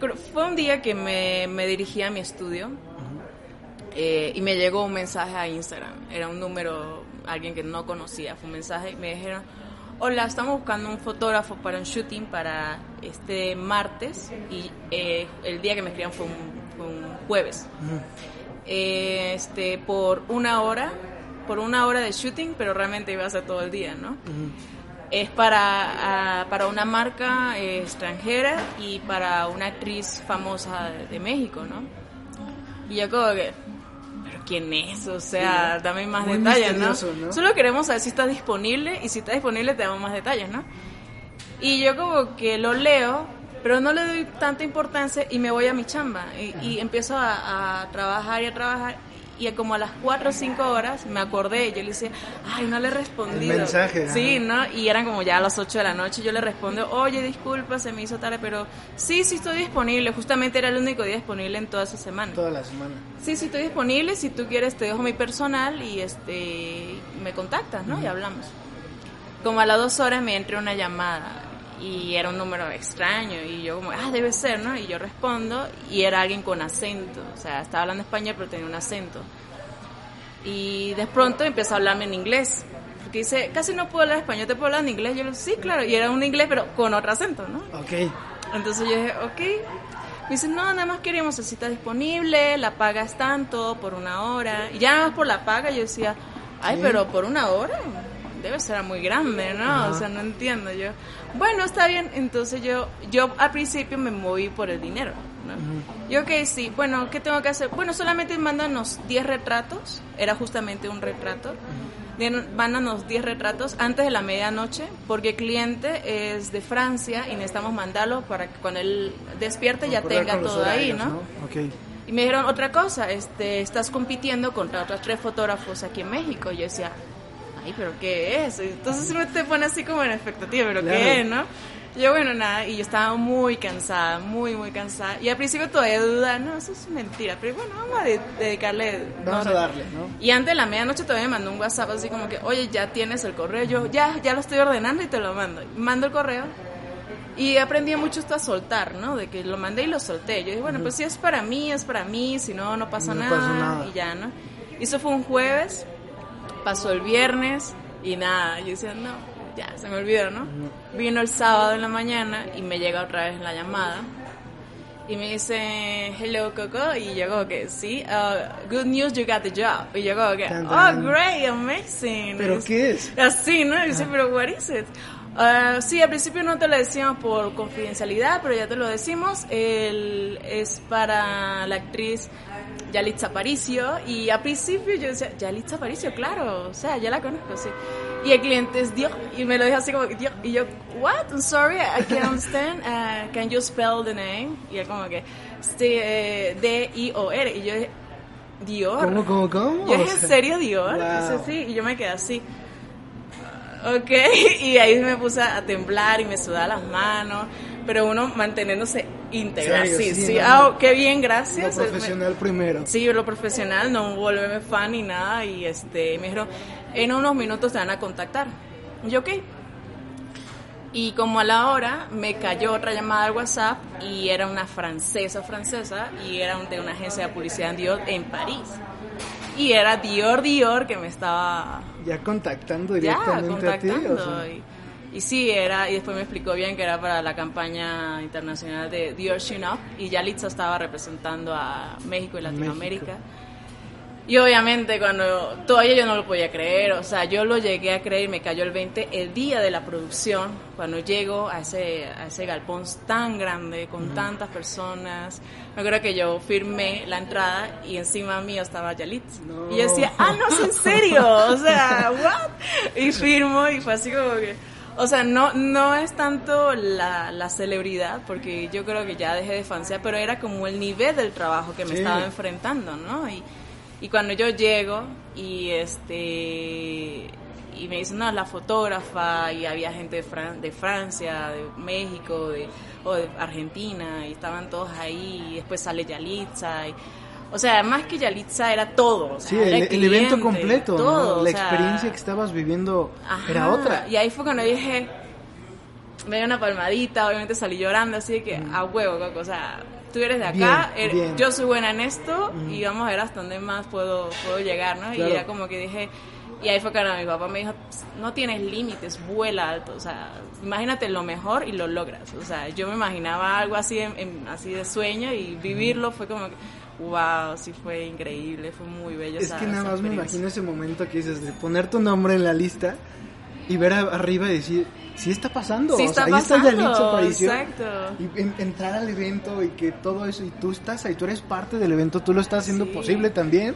Pero fue un día que me, me dirigí a mi estudio eh, y me llegó un mensaje a Instagram. Era un número, alguien que no conocía, fue un mensaje y me dijeron, hola, estamos buscando un fotógrafo para un shooting para este martes y eh, el día que me escribieron fue un, jueves. Eh, este, por una hora, por una hora de shooting, pero realmente iba a ser todo el día, ¿no? Es para, para una marca eh, extranjera y para una actriz famosa de, de México, ¿no? Y yo como que, quién es, o sea, dame más detalles, ¿no? Solo queremos saber si está disponible y si está disponible te damos más detalles, ¿no? Y yo como que lo leo, pero no le doy tanta importancia y me voy a mi chamba y, empiezo a, a trabajar y a trabajar y como a las 4 o 5 horas me acordé, yo le decía, ay, no le he respondido. mensaje. Sí, ¿no? Y eran como ya a las 8 de la noche, yo le respondo, oye, disculpa, se me hizo tarde, pero sí, sí estoy disponible. Justamente era el único día disponible en toda esa semana. Toda la semana. Sí, sí estoy disponible, si tú quieres te dejo mi personal y este me contactas, ¿no? Y hablamos. Como a las 2 horas me entró una llamada y era un número extraño y yo como, ah, debe ser, ¿no? Y yo respondo y era alguien con acento, o sea, estaba hablando español pero tenía un acento. Y de pronto empezó a hablarme en inglés, porque dice, casi no puedo hablar español, ¿te puedo hablar en inglés? Yo le sí, claro, y era un inglés pero con otro acento, ¿no? Ok. Entonces yo dije, ok. Me dice, no, nada más queríamos si está disponible, la paga es tanto por una hora. Y ya nada más por la paga yo decía, ay, pero por una hora debe ser muy grande, ¿no? O sea, no entiendo yo. Bueno, está bien, entonces yo yo al principio me moví por el dinero, ¿no? Yo que sí, bueno, ¿qué tengo que hacer? Bueno, solamente mándanos 10 retratos, era justamente un retrato. Mándanos 10 retratos antes de la medianoche, porque el cliente es de Francia y necesitamos mandarlo para que cuando él despierte ya tenga todo ahí, ¿no? Okay. Y me dijeron otra cosa, este, estás compitiendo contra otros tres fotógrafos aquí en México. yo decía, ay, pero ¿qué es? Entonces uno te pone así como en expectativa, pero ¿qué es, no? Yo, bueno, nada, y yo estaba muy cansada, muy, muy cansada. Y al principio todavía duda, no, eso es mentira, pero bueno, vamos a dedicarle. Vamos a darle, ¿no? Y antes de la medianoche todavía me mandó un WhatsApp así como que, oye, ya tienes el correo. Yo, ya, ya lo estoy ordenando y te lo mando. Mando el correo. Y aprendí mucho esto a soltar, ¿no? De que lo mandé y lo solté. Yo dije, bueno, pues si es para mí, es para mí, si no, no pasa nada, nada. Y ya, ¿no? Y eso fue un jueves pasó el viernes y nada, yo decía, no, ya, se me olvidó, ¿no? Vino el sábado en la mañana y me llega otra vez la llamada y me dice, hello Coco, y yo como que, sí, uh, good news, you got the job. Y yo como que, oh, great, amazing. ¿Pero qué es? Así, ¿no? Y dice, pero what is it? Uh, sí, al principio no te lo decíamos por confidencialidad, pero ya te lo decimos. El, es para la actriz Yalitza Aparicio y al principio yo decía, Yalitza Aparicio, claro, o sea, ya la conozco, sí. Y el cliente es Dios, y me lo dijo así como, Dios, y yo, what? I'm sorry, I can't understand, uh, can you spell the name? Y él como que, eh, D-I-O-R, y yo Dior. ¿Cómo, cómo, cómo? Yo dije, ¿en serio Dior? Dice, sí, y yo me quedé así. Ok, y ahí me puse a temblar y me sudaba las manos pero uno manteniéndose íntegra. Sí, sí, ah, qué bien, gracias. Lo profesional primero. Sí, lo profesional, no volverme fan ni nada. Y este, me dijeron, en unos minutos te van a contactar. Y yo, ok. Y como a la hora me cayó otra llamada al WhatsApp y era una francesa francesa y era de una agencia de publicidad en Dior en París. Y era Dior Dior que me estaba... Ya contactando directamente a ti. Y sí, era, y después me explicó bien que era para la campaña internacional de Dior Up y ya Litza estaba representando a México y Latinoamérica. Y obviamente cuando todavía yo no lo podía creer, o sea, yo lo llegué a creer me cayó el 20 el día de la producción, cuando llego a ese, a ese galpón tan grande, con tantas personas. Me acuerdo que yo firmé la entrada y encima mío estaba Yalit. Y yo decía, ah, no, es en serio, o sea, what? Y firmo y fue así como que... O sea, no, no es tanto la, la celebridad, porque yo creo que ya dejé de fansear, pero era como el nivel del trabajo que me estaba enfrentando, ¿no? Y, y cuando yo llego y este y me dicen, no, la fotógrafa, y había gente de, de Francia, de México, de, o de Argentina, y estaban todos ahí, y después sale Yalitza, y, o sea, más que Yalitza era todo. O sea, sí, el, evento completo, todo, la experiencia que estabas viviendo era otra. Y ahí fue cuando dije, me dio una palmadita, obviamente salí llorando, así de que, a huevo, o sea, tú eres de acá, er, yo soy buena en esto, y vamos a ver hasta dónde más puedo, puedo llegar, ¿no? Y era como que dije, y ahí fue cuando mi papá me dijo, no tienes límites, vuela alto, o sea, imagínate lo mejor y lo logras. O sea, yo me imaginaba algo así, así de sueño y vivirlo fue como que wow, sí fue increíble, fue muy bello. Es que nada más me imagino ese momento que dices de poner tu nombre en la lista y ver arriba y decir, sí está pasando. Sí está o sea, pasando. Ahí está Exacto. Y entrar al evento y que todo eso, y tú estás ahí, tú eres parte del evento, tú lo estás haciendo posible también.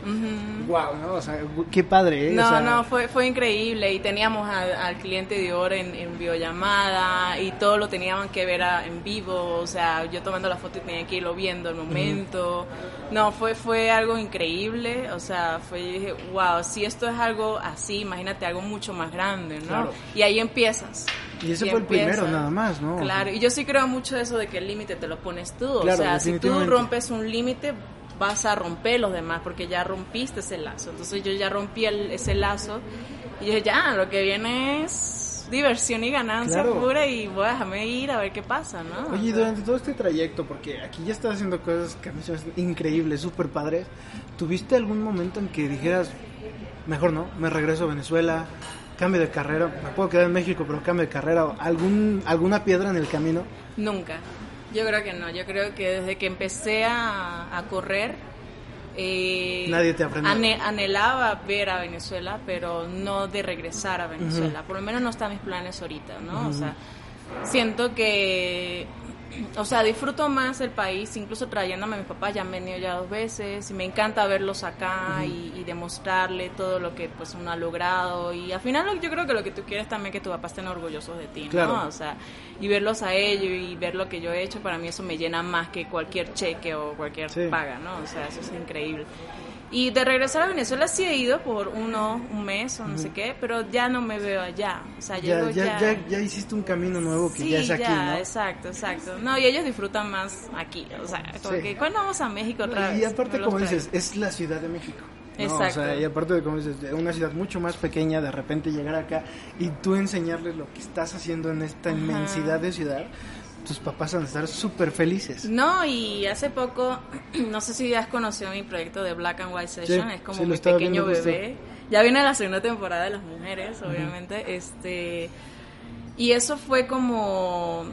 Wow, ¿no? O sea, qué padre, ¿eh? No, no, fue, fue increíble. Y teníamos al, cliente de oro en, en, videollamada y todo lo teníamos que ver en vivo. O sea, yo tomando la foto y tenía que irlo viendo el momento. No, fue, fue algo increíble. O sea, fue, yo dije, wow, si esto es algo así, imagínate algo mucho más grande, ¿no? Y ahí empiezas. Y ese fue el primero nada más, ¿no? Claro, y yo sí creo mucho eso de que el límite te lo pones tú. o sea, si tú rompes un límite, vas a romper los demás porque ya rompiste ese lazo. Entonces yo ya rompí ese lazo y dije, ya, lo que viene es diversión y ganancia pura y voy a dejarme ir a ver qué pasa, ¿no? Oye, durante todo este trayecto, porque aquí ya estás haciendo cosas que a mí son increíbles, súper padres, ¿tuviste algún momento en que dijeras, mejor no, me regreso a Venezuela, cambio de carrera, me puedo quedar en México, pero cambio de carrera, algún alguna piedra en el camino? Nunca. Yo creo que no. Yo creo que desde que empecé a, correr, eh, Nadie te anhelaba ver a Venezuela, pero no de regresar a Venezuela. Por lo menos no están mis planes ahorita, ¿no? O sea, siento que o sea, disfruto más el país, incluso trayéndome a mi papá, ya han venido ya dos veces y me encanta verlos acá y, demostrarle todo lo que pues uno ha logrado y al final yo creo que lo que tú quieres también es que tu papá estén orgullosos de ti, ¿no? O sea, y verlos a ellos y ver lo que yo he hecho, para mí eso me llena más que cualquier cheque o cualquier paga, ¿no? O sea, eso es increíble. Y de regresar a Venezuela sí he ido por uno, un mes o no sé qué, pero ya no me veo allá. O sea, ya, ya, ya, ya, hiciste un camino nuevo que ya es aquí, ya, ¿no? exacto, exacto. No, y ellos disfrutan más aquí. O sea, porque cuando vamos a México otra vez. Y aparte, como dices, es la Ciudad de México. Exacto. O sea, y aparte de como dices, una ciudad mucho más pequeña, de repente llegar acá y tú enseñarles lo que estás haciendo en esta inmensidad de ciudad, tus papás van a estar súper felices. No, y hace poco, no sé si ya has conocido mi proyecto de Black and White Session, es como mi pequeño bebé. Ya viene la segunda temporada de las mujeres, obviamente. este Y eso fue como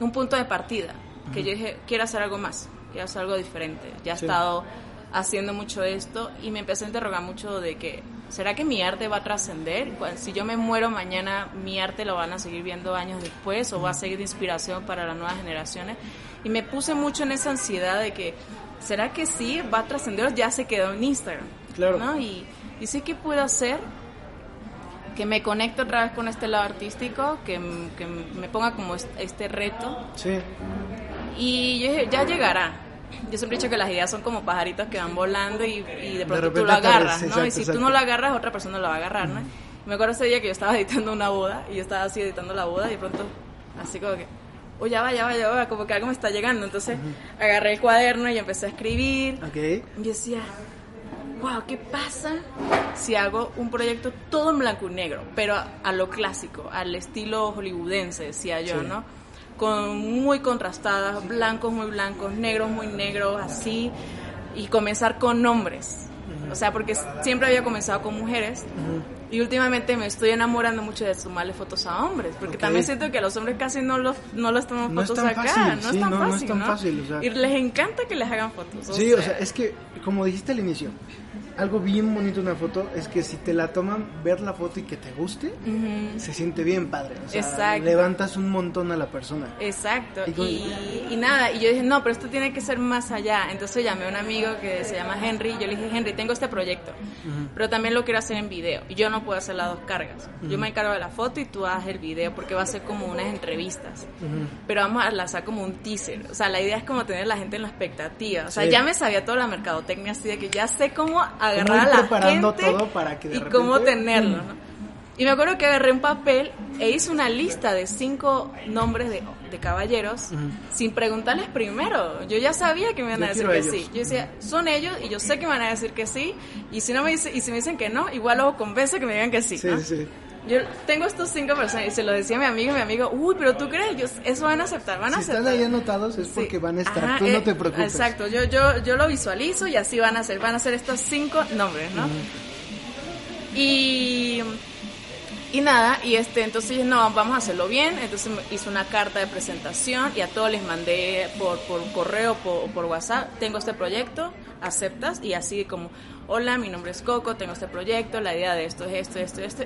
un punto de partida, que yo dije, quiero hacer algo más, quiero hacer algo diferente. Ya he estado haciendo mucho esto y me empecé a interrogar mucho de que ¿será que mi arte va a trascender? Si yo me muero mañana, mi arte lo van a seguir viendo años después o va a seguir de inspiración para las nuevas generaciones. Y me puse mucho en esa ansiedad de que, ¿será que sí va a trascender? Ya se quedó en Instagram. Claro. ¿no? Y, y sé que puedo hacer que me conecte otra vez con este lado artístico, que, que me ponga como este reto. Sí. Y yo dije, ya llegará, yo siempre he dicho que las ideas son como pajaritos que van volando y, de pronto tú lo agarras, ¿no? y si tú no lo agarras, otra persona lo va a agarrar, ¿no? Me acuerdo ese día que yo estaba editando una boda y yo estaba así editando la boda y de pronto, así como que, oh, ya va, ya va, ya va, como que algo me está llegando. Entonces agarré el cuaderno y empecé a escribir. Okay. Y decía, wow, ¿qué pasa si hago un proyecto todo en blanco y negro, pero a, lo clásico, al estilo hollywoodense, decía yo, ¿no? Con muy contrastadas, blancos muy blancos, negros muy negros, así, y comenzar con nombres. O sea, porque siempre había comenzado con mujeres y últimamente me estoy enamorando mucho de sumarle fotos a hombres, porque también siento que a los hombres casi no los, no los toman fotos acá, no, es tan fácil, no, es tan fácil. y les encanta que les hagan fotos. Sí, o sea, es que, como dijiste al inicio, algo bien bonito de una foto es que si te la toman, ver la foto y que te guste, se siente bien padre. O sea, Exacto. levantas un montón a la persona. Exacto. Y Y, y nada, y yo dije, no, pero esto tiene que ser más allá. Entonces llamé a un amigo que se llama Henry. Yo le dije, Henry, tengo este proyecto, pero también lo quiero hacer en video. Y yo no puedo hacer las dos cargas. Yo me encargo de la foto y tú haces el video porque va a ser como unas entrevistas. Pero vamos a lanzar como un teaser. O sea, la idea es como tener a la gente en la expectativa. O sea, Sí. ya me sabía toda la mercadotecnia así de que ya sé cómo agarrar a la preparando gente todo para que de y cómo tenerlo. ¿no? Y me acuerdo que agarré un papel e hice una lista de cinco nombres de, de caballeros sin preguntarles primero. Yo ya sabía que me iban Yo a decir que sí. Yo decía, son ellos y yo sé que me van a decir que sí. Y si no me dice, y si me dicen que no, igual los convence que me digan que sí. Sí, ¿no? sí, sí. Yo tengo estos cinco personas y se lo decía a mi amigo y mi amigo, uy, pero tú crees, ellos eso van a aceptar, van a Si aceptar. están ahí anotados es Sí. porque van a estar. Ajá, Tú eh, no te preocupes. Exacto, yo, yo, yo lo visualizo y así van a ser, van a ser estos cinco nombres, ¿no? Y y nada, y este, entonces no, vamos a hacerlo bien. Entonces hice una carta de presentación y a todos les mandé por, por correo por, o por WhatsApp, tengo este proyecto, aceptas, y así como, hola, mi nombre es Coco, tengo este proyecto, la idea de esto es esto, esto, esto.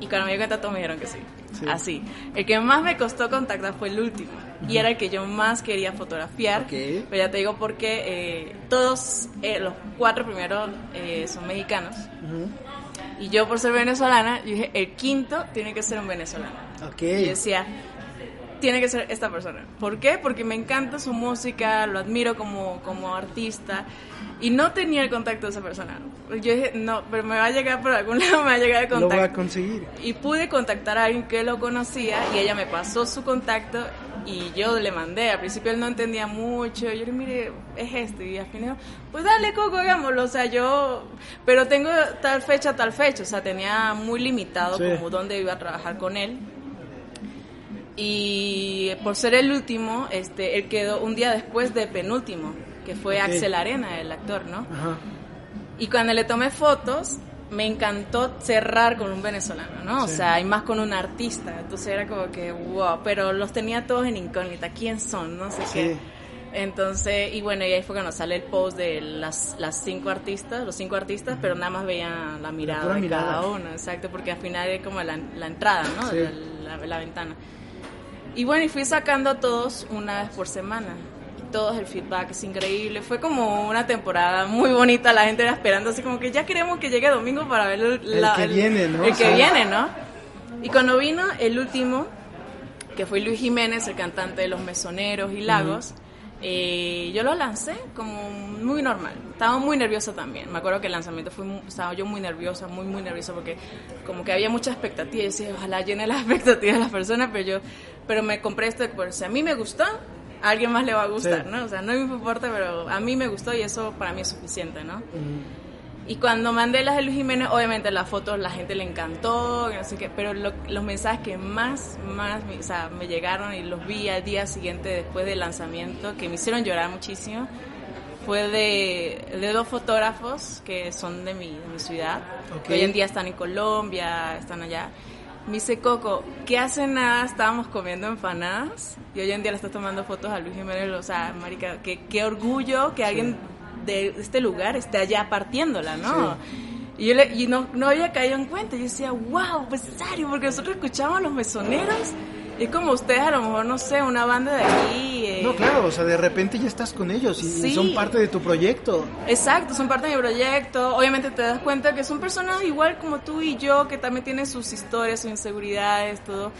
Y cuando me di cuenta todos me dijeron que sí. Sí. Así. El que más me costó contactar fue el último. Y era el que yo más quería fotografiar. Ok. Pero ya te digo porque eh, todos eh, los cuatro primeros eh, son mexicanos. Ujú. Y yo por ser venezolana, yo dije, el quinto tiene que ser un venezolano. Ok. Y decía, tiene que ser esta persona. ¿Por qué? Porque me encanta su música, lo admiro como, como artista. Y no tenía el contacto de esa persona. Yo dije, no, pero me va a llegar por algún lado, me va a llegar el Lo contacto. voy a conseguir. Y pude contactar a alguien que lo conocía y ella me pasó su contacto y yo le mandé. Al principio él no entendía mucho. Yo le mire, es esto. Y al final, pues dale, Coco, hagámoslo. O sea, yo. Pero tengo tal fecha, tal fecha. O sea, tenía muy limitado Sí. como dónde iba a trabajar con él. Y por ser el último, este, él quedó un día después de penúltimo, que fue. Axel Arena, el actor, ¿no? Ajá. Y cuando le tomé fotos, me encantó cerrar con un venezolano, ¿no? O sea, y más con un artista. Entonces era como que, wow, pero los tenía todos en incógnita. ¿Quién son? No sé Sí. qué. Entonces, y bueno, y ahí fue cuando sale el post de las, las cinco artistas, los cinco artistas, pero nada más veían la mirada pura de mirada. cada uno, exacto, porque al final es como la, la entrada, ¿no? Sí. La, la- la ventana. Y bueno, y fui sacando a todos una vez por semana. Todos el feedback es increíble. Fue como una temporada muy bonita. La gente era esperando así como que ya queremos que llegue domingo para ver el, El que viene, ¿no? El que viene, ¿no? Y cuando vino el último, que fue Luis Jiménez, el cantante de Los Mesoneros y Lagos, eh, yo lo lancé como muy normal. Estaba muy nerviosa también. Me acuerdo que el lanzamiento fue mu- estaba yo muy nerviosa, muy muy nerviosa porque como que había mucha expectativa. Yo decía, ojalá llene las expectativas de las personas, pero yo pero me compré esto por si a mí me gustó, a alguien más le va a gustar, Sí. ¿no? O sea, no me importa, pero a mí me gustó y eso para mí es suficiente, ¿no? Y cuando mandé las de Luis Jiménez, obviamente las fotos la gente le encantó, no sé qué, pero lo- los mensajes que más, más me, o sea, me llegaron y los vi al día siguiente después del lanzamiento, que me hicieron llorar muchísimo, fue de, de dos fotógrafos que son de mi, de mi ciudad, Ok. que hoy en día están en Colombia, están allá. Me dice Coco, ¿qué hace nada estábamos comiendo empanadas? Y hoy en día le estás tomando fotos a Luis Jiménez, o sea, marica, qué, qué orgullo que alguien de este lugar esté allá partiéndola, ¿no? Y yo le- y no, no había caído en cuenta, yo decía, wow, pues serio, porque nosotros escuchábamos a los mesoneros, y es como ustedes a lo mejor, no sé, una banda de aquí. eh, No, claro, o sea, de repente ya estás con ellos y Sí. son parte de tu proyecto. Exacto, son parte de mi proyecto. Obviamente te das cuenta que son personas igual como tú y yo, que también tienen sus historias, sus inseguridades, todo.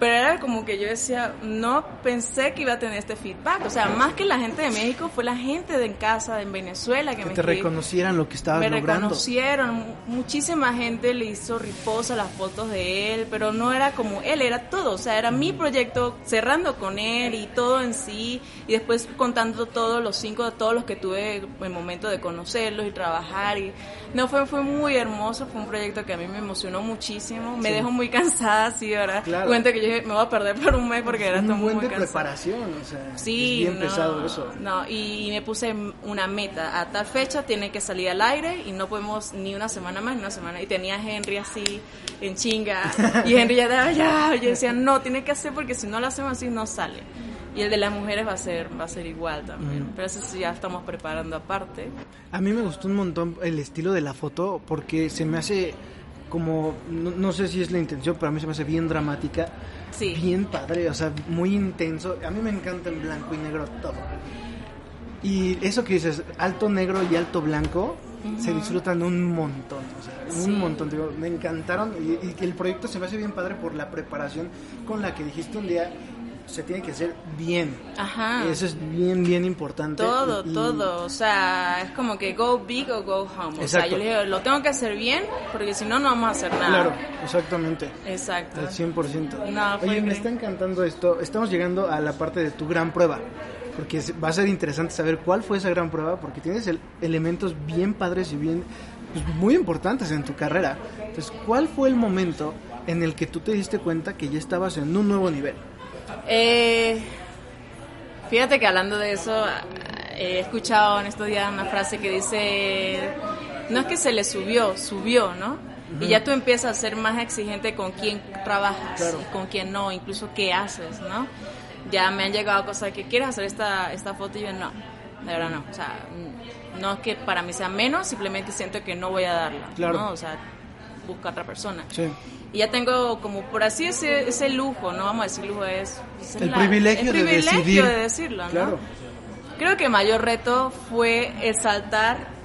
Pero era como que yo decía, no pensé que iba a tener este feedback. O sea, más que la gente de México, fue la gente de en casa, de en Venezuela, que, Que me te reconocieran lo que estabas me logrando. reconocieron, mu- muchísima gente le hizo riposa las fotos de él, pero no era como él, era todo, o sea, era mi proyecto cerrando con él y todo en sí, y después contando todos los cinco, todos los que tuve el momento de conocerlos y trabajar, y no fue, fue muy hermoso, fue un proyecto que a mí me emocionó muchísimo, me Sí. dejó muy cansada, sí, ¿verdad? Claro. Cuento que yo dije, me voy a perder por un mes porque era un muy, buen muy de preparación, o sea, Sí, es bien no, pesado eso. No, y me puse una meta. A tal fecha tiene que salir al aire y no podemos ni una semana más ni una semana. Y tenía a Henry así en chinga. Y Henry ya, daba, ya. Yo decía, no, tiene que hacer porque si no lo hacemos así no sale. Y el de las mujeres va a ser, va a ser igual también. Pero eso sí ya estamos preparando aparte. A mí me gustó un montón el estilo de la foto porque se me hace como, no, sé si es la intención, pero a mí se me hace bien dramática. Sí. Bien padre, o sea, muy intenso. A mí me encanta en blanco y negro todo. Y eso que dices, alto negro y alto blanco, se disfrutan un montón, o sea, un montón. Digo, me encantaron y, y, el proyecto se me hace bien padre por la preparación con la que dijiste un día se tiene que hacer bien. Ajá. Eso es bien, bien importante. Todo, todo. O sea, es como que go big o go home. O sea, yo le digo, lo tengo que hacer bien porque si no, no vamos a hacer nada. Claro, exactamente. Exacto. Al 100%. No, Oye, me está encantando esto. Estamos llegando a la parte de tu gran prueba. Porque va a ser interesante saber cuál fue esa gran prueba, porque tienes elementos bien padres y bien pues, muy importantes en tu carrera. Entonces, ¿cuál fue el momento en el que tú te diste cuenta que ya estabas en un nuevo nivel? Eh, fíjate que hablando de eso, he escuchado en estos días una frase que dice, no es que se le subió, subió, ¿no? Y ya tú empiezas a ser más exigente con quién trabajas y con quién no, incluso qué haces, ¿no? Ya me han llegado cosas que quieres hacer esta, esta foto y yo no, de verdad no. O sea, no es que para mí sea menos, simplemente siento que no voy a darla, ¿no? O sea, busca otra persona. Sí y ya tengo como por así ese, ese lujo, no vamos a decir lujo, es, el, privilegio el, privilegio de, decirlo, ¿no? Creo que el mayor reto fue saltar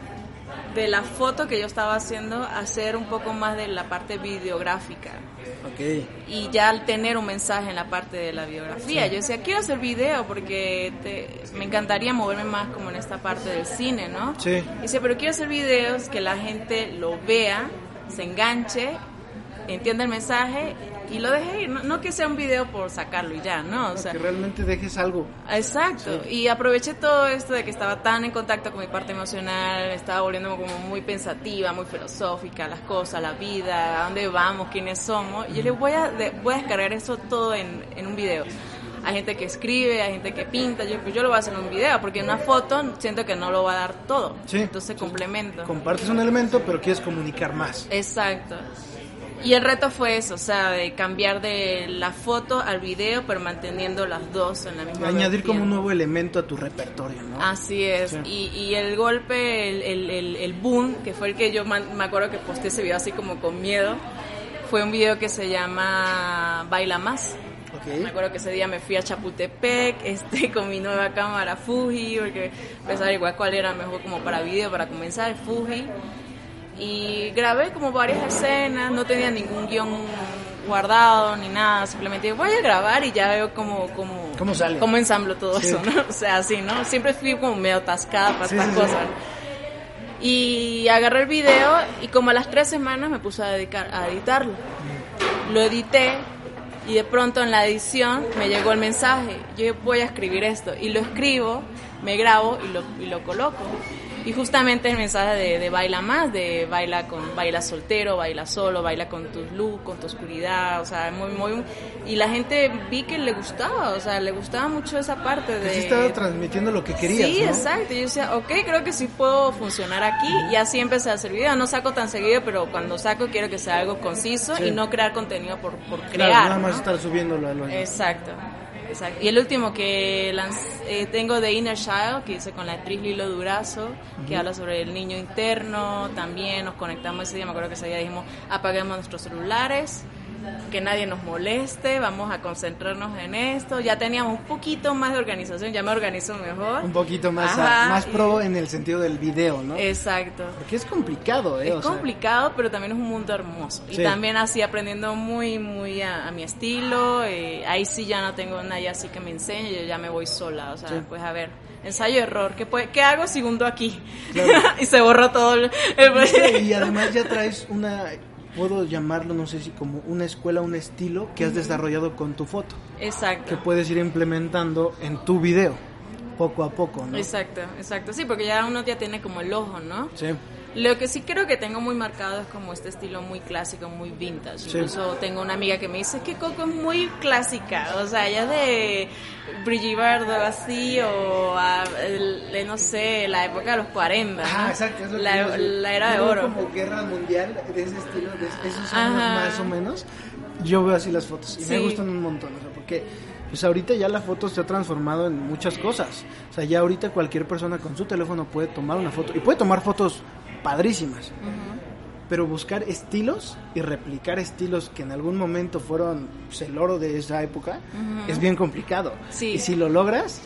de la foto que yo estaba haciendo a hacer un poco más de la parte videográfica. Okay. Y ya al tener un mensaje en la parte de la biografía, yo decía, quiero hacer video porque me encantaría moverme más como en esta parte del cine, ¿no? Sí. Y dice, pero quiero hacer videos que la gente lo vea, se enganche entienda el mensaje y lo deje ir. No, que sea un video por sacarlo y ya, ¿no? O sea, que realmente dejes algo. Exacto. Y aproveché todo esto de que estaba tan en contacto con mi parte emocional, estaba volviéndome como muy pensativa, muy filosófica, las cosas, la vida, a dónde vamos, quiénes somos. Y yo le voy a, voy a descargar eso todo en, en un video hay gente que escribe, hay gente que pinta, yo, yo lo voy a hacer en un video, porque en una foto siento que no lo va a dar todo. Sí. Entonces complemento. Compartes un elemento, pero quieres comunicar más. Exacto. Y el reto fue eso, o sea, de cambiar de la foto al video, pero manteniendo las dos en la misma. Añadir como un nuevo elemento a tu repertorio, ¿no? Así es. Y, y, el golpe, el, el, el, boom, que fue el que yo me acuerdo que posté ese video así como con miedo, fue un video que se llama Baila Más. Okay. Me acuerdo que ese día me fui a Chapultepec este, con mi nueva cámara Fuji, porque pensaba igual cuál era mejor como para video, para comenzar, Fuji y grabé como varias escenas, no tenía ningún guion guardado ni nada, simplemente voy a grabar y ya veo como como cómo sale, cómo ensamblo todo eso, ¿no? O sea, así, ¿no? Siempre fui como medio atascada para estas cosas. Y agarré el video y como a las tres semanas me puse a dedicar a editarlo. Lo edité y de pronto en la edición me llegó el mensaje, yo voy a escribir esto y lo escribo, me grabo y lo, y lo coloco. Y justamente el mensaje de, de, baila más, de baila con baila soltero, baila solo, baila con tu luz, con tu oscuridad, o sea, muy muy y la gente vi que le gustaba, o sea, le gustaba mucho esa parte de sí estaba transmitiendo lo que quería. Sí, exacto. Y yo decía, ok, creo que sí puedo funcionar aquí y así empecé a hacer videos. No saco tan seguido, pero cuando saco quiero que sea algo conciso y no crear contenido por, por crear. nada más estar subiéndolo lo Exacto. Y el último que eh, tengo de Inner Child, que hice con la actriz Lilo Durazo, que habla sobre el niño interno. También nos conectamos ese día, me acuerdo que ese día dijimos, apaguemos nuestros celulares que nadie nos moleste, vamos a concentrarnos en esto. Ya teníamos un poquito más de organización, ya me organizo mejor. Un poquito más, más pro en el sentido del video, ¿no? Exacto. Porque es complicado, ¿eh? Es complicado, pero también es un mundo hermoso. Y también así aprendiendo muy, muy a, mi estilo. Eh, ahí sí ya no tengo nadie así que me enseñe, yo ya me voy sola. O sea, pues a ver, ensayo error, ¿qué, puede, qué hago segundo aquí? y se borró todo el... y además ya traes una puedo llamarlo, no sé si como una escuela, un estilo que has desarrollado con tu foto. Exacto. Que puedes ir implementando en tu video, poco a poco, ¿no? Exacto, exacto. Sí, porque ya uno ya tiene como el ojo, ¿no? Sí. Lo que sí creo que tengo muy marcado es como este estilo muy clásico, muy vintage. Incluso tengo una amiga que me dice que Coco es muy clásica, o sea, ya de Brigitte Bardot así o no sé, la época de los 40. Ah, exacto, es lo la, que la era de oro. Como guerra mundial de ese estilo, de esos años más o menos. Yo veo así las fotos y me gustan un montón, o sea, porque pues ahorita ya la foto se ha transformado en muchas cosas. O sea, ya ahorita cualquier persona con su teléfono puede tomar una foto y puede tomar fotos padrísimas. Pero buscar estilos y replicar estilos que en algún momento fueron pues, el oro de esa época es bien complicado. Y si lo logras,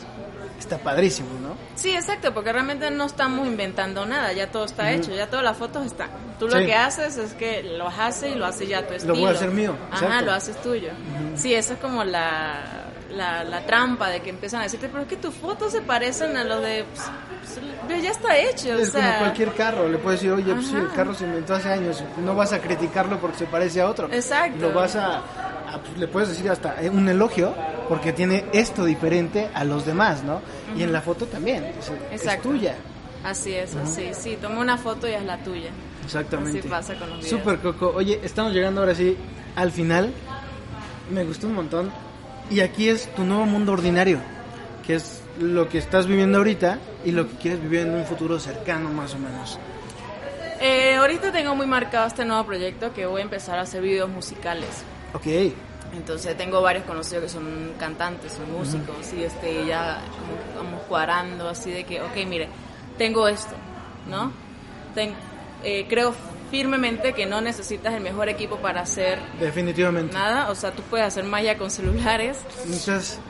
está padrísimo, ¿no? Sí, exacto, porque realmente no estamos inventando nada, ya todo está hecho, ya todas las fotos están. Tú lo que haces es que lo haces y lo haces ya tu estilo. Lo voy a hacer mío. Ajá, lo haces tuyo. Sí, esa es como la, la, trampa de que empiezan a decirte, pero es que tus fotos se parecen a lo de... Pues, ya está hecho. Es como cualquier carro, le puedes decir, oye, pues, el carro se inventó hace años, no vas a criticarlo porque se parece a otro. Exacto. Lo vas a pues, le puedes decir hasta eh, un elogio porque tiene esto diferente a los demás, ¿no? Y en la foto también, es, tuya. Así es, así, sí, toma una foto y es la tuya. Exactamente. Así pasa con los videos. Super Coco. Oye, estamos llegando ahora sí al final. Me gustó un montón. Y aquí es tu nuevo mundo ordinario, que es lo que estás viviendo ahorita y lo que quieres vivir en un futuro cercano más o menos. Eh, ahorita tengo muy marcado este nuevo proyecto que voy a empezar a hacer videos musicales. Ok. Entonces tengo varios conocidos que son cantantes, son músicos, y este, ya como, vamos cuadrando así de que, ok, mire, tengo esto, ¿no? Eh, creo firmemente que no necesitas el mejor equipo para hacer definitivamente. nada. O sea tú puedes hacer magia con celulares. Muchas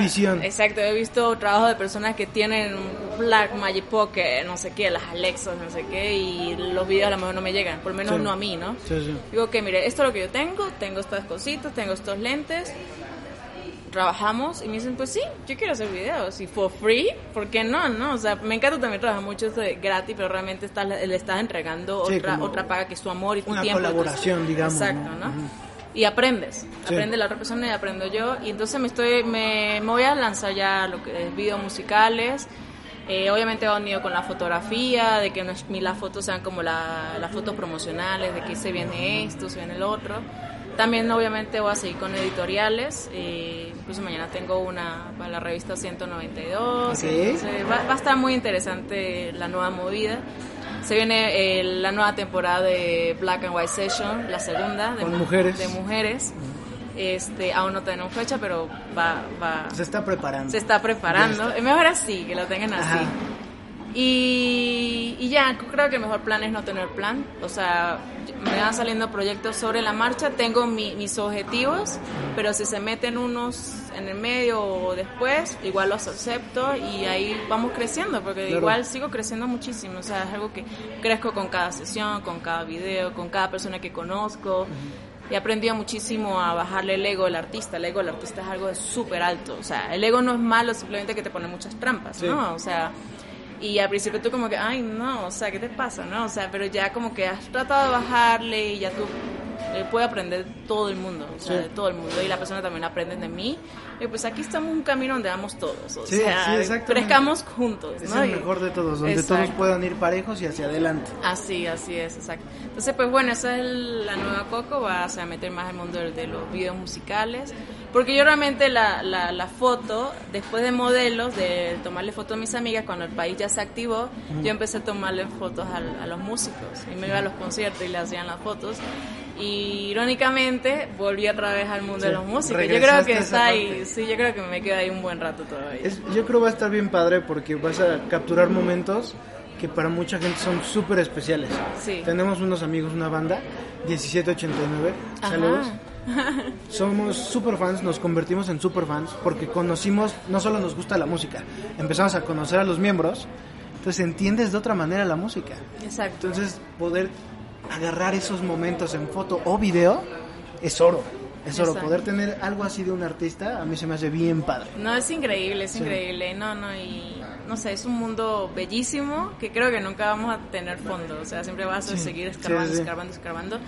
visión. Exacto. He visto trabajo de personas que tienen Black Magic Pocket no sé qué las Alexas no sé qué y los videos a lo mejor no me llegan por lo menos no a mí no sí, sí. digo que mire esto es lo que yo tengo tengo estas cositas tengo estos lentes trabajamos y me dicen, pues sí, yo quiero hacer videos y for free, ¿por qué no? no? O sea, me encanta también trabajar mucho de gratis, pero realmente estás, le estás entregando otra otra paga que es tu amor y tu una tiempo. Una colaboración, digamos. Exacto, ¿no? Y aprendes, aprende la otra persona y aprendo yo. Y entonces me estoy me, voy a lanzar ya lo que es videos musicales. Eh, obviamente va unido con la fotografía, de que no, las fotos sean como la, las fotos promocionales, de que se viene esto, se viene el otro. También obviamente voy a seguir con editoriales, eh, incluso mañana tengo una para la revista 192, va, a estar muy interesante la nueva movida. Se viene eh, la nueva temporada de Black and White Session, la segunda de, mujeres. de mujeres. Este, aún no tenemos fecha, pero va, va... Se está preparando. Se está preparando. Es mejor así, que lo tengan así. Y, y, ya, creo que el mejor plan es no tener plan. O sea, me van saliendo proyectos sobre la marcha, tengo mis objetivos, pero si se meten unos en el medio o después, igual los acepto y ahí vamos creciendo, porque igual sigo creciendo muchísimo. O sea, es algo que crezco con cada sesión, con cada video, con cada persona que conozco. He aprendido muchísimo a bajarle el ego al artista. El ego del artista es algo súper alto. O sea, el ego no es malo, simplemente que te pone muchas trampas, ¿no? O sea, y al principio tú como que, ay, no, o sea, ¿qué te pasa? ¿No? O sea, pero ya como que has tratado de bajarle y ya tú eh, puede aprender todo el mundo, o sea, de todo el mundo. Y la persona también aprende de mí. Y pues aquí estamos en un camino donde vamos todos, o sea, crezcamos juntos. Es el mejor de todos, donde todos puedan ir parejos y hacia adelante. Así, así es, exacto. Entonces, pues bueno, esa es la nueva Coco, vas a meter más el mundo de, los videos musicales. Porque yo realmente la, la, foto, después de modelos, de tomarle fotos a mis amigas, cuando el país ya se activó, yo empecé a tomarle fotos a, a los músicos. Y me iba a los conciertos y le hacían las fotos y irónicamente volví otra vez al mundo de los músicos. Yo creo que está ahí, sí, yo creo que me queda ahí un buen rato todavía. yo creo que va a estar bien padre porque vas a capturar momentos que para mucha gente son súper especiales. Sí. Tenemos unos amigos, una banda, 1789, saludos. Somos super fans, nos convertimos en super fans porque conocimos, no solo nos gusta la música, empezamos a conocer a los miembros, entonces entiendes de otra manera la música. Exacto. Entonces poder agarrar esos momentos en foto o video es oro. Es oro. Poder tener algo así de un artista a mí se me hace bien padre. No, es increíble, es increíble. No, no, y no sé, es un mundo bellísimo que creo que nunca vamos a tener fondo. O sea, siempre vas a seguir escarbando, escarbando, escarbando.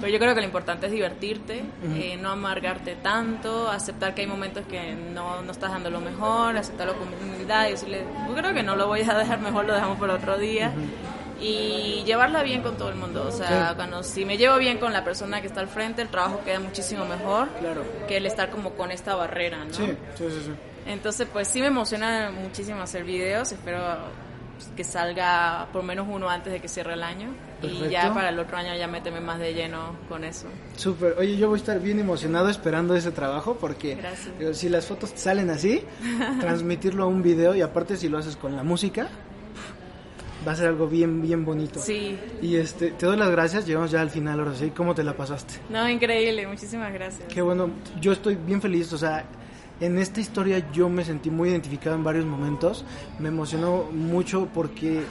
Pero yo creo que lo importante es divertirte, eh, no amargarte tanto, aceptar que hay momentos que no, no estás dando lo mejor, aceptarlo con humildad y decirle, yo creo que no lo voy a dejar mejor, lo dejamos por otro día y llevarla bien con todo el mundo. O sea, cuando si me llevo bien con la persona que está al frente, el trabajo queda muchísimo mejor claro. que el estar como con esta barrera, ¿no? Sí, sí, sí, Entonces, pues sí me emociona muchísimo hacer videos. Espero que salga por menos uno antes de que cierre el año. Y ya para el otro año ya méteme más de lleno con eso. Súper. Oye, yo voy a estar bien emocionado esperando ese trabajo porque si las fotos salen así, transmitirlo a un video y aparte si lo haces con la música, va a ser algo bien, bien bonito. Sí. Y este, te doy las gracias, llegamos ya al final ahora sí. ¿Cómo te la pasaste? No, increíble, muchísimas gracias. Qué bueno, yo estoy bien feliz, o sea, en esta historia yo me sentí muy identificado en varios momentos, me emocionó mucho porque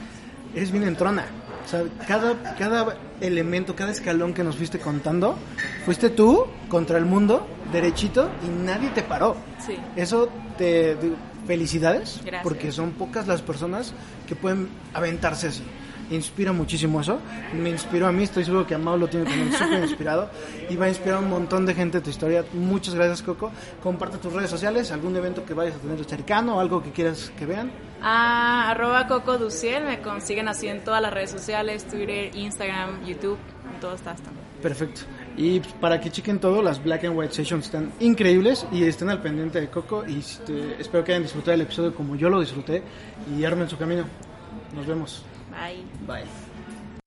eres bien entrona. O sea, cada, cada elemento, cada escalón que nos fuiste contando, fuiste tú contra el mundo, derechito, y nadie te paró. Sí. Eso te, felicidades, porque son pocas las personas que pueden aventarse así. Inspira muchísimo eso. Me inspiró a mí, estoy seguro que a Mau lo tiene también súper inspirado y va a inspirar a un montón de gente tu historia. Muchas gracias, Coco. Comparte tus redes sociales, algún evento que vayas a tener cercano o algo que quieras que vean. Ah, arroba Coco Duciel, me consiguen así en todas las redes sociales, Twitter, Instagram, YouTube, en todo está. Perfecto. Y para que chequen todo, las Black and White Sessions están increíbles y estén al pendiente de Coco. Y este, espero que hayan disfrutado el episodio como yo lo disfruté y armen su camino. Nos vemos. Bye. Bye.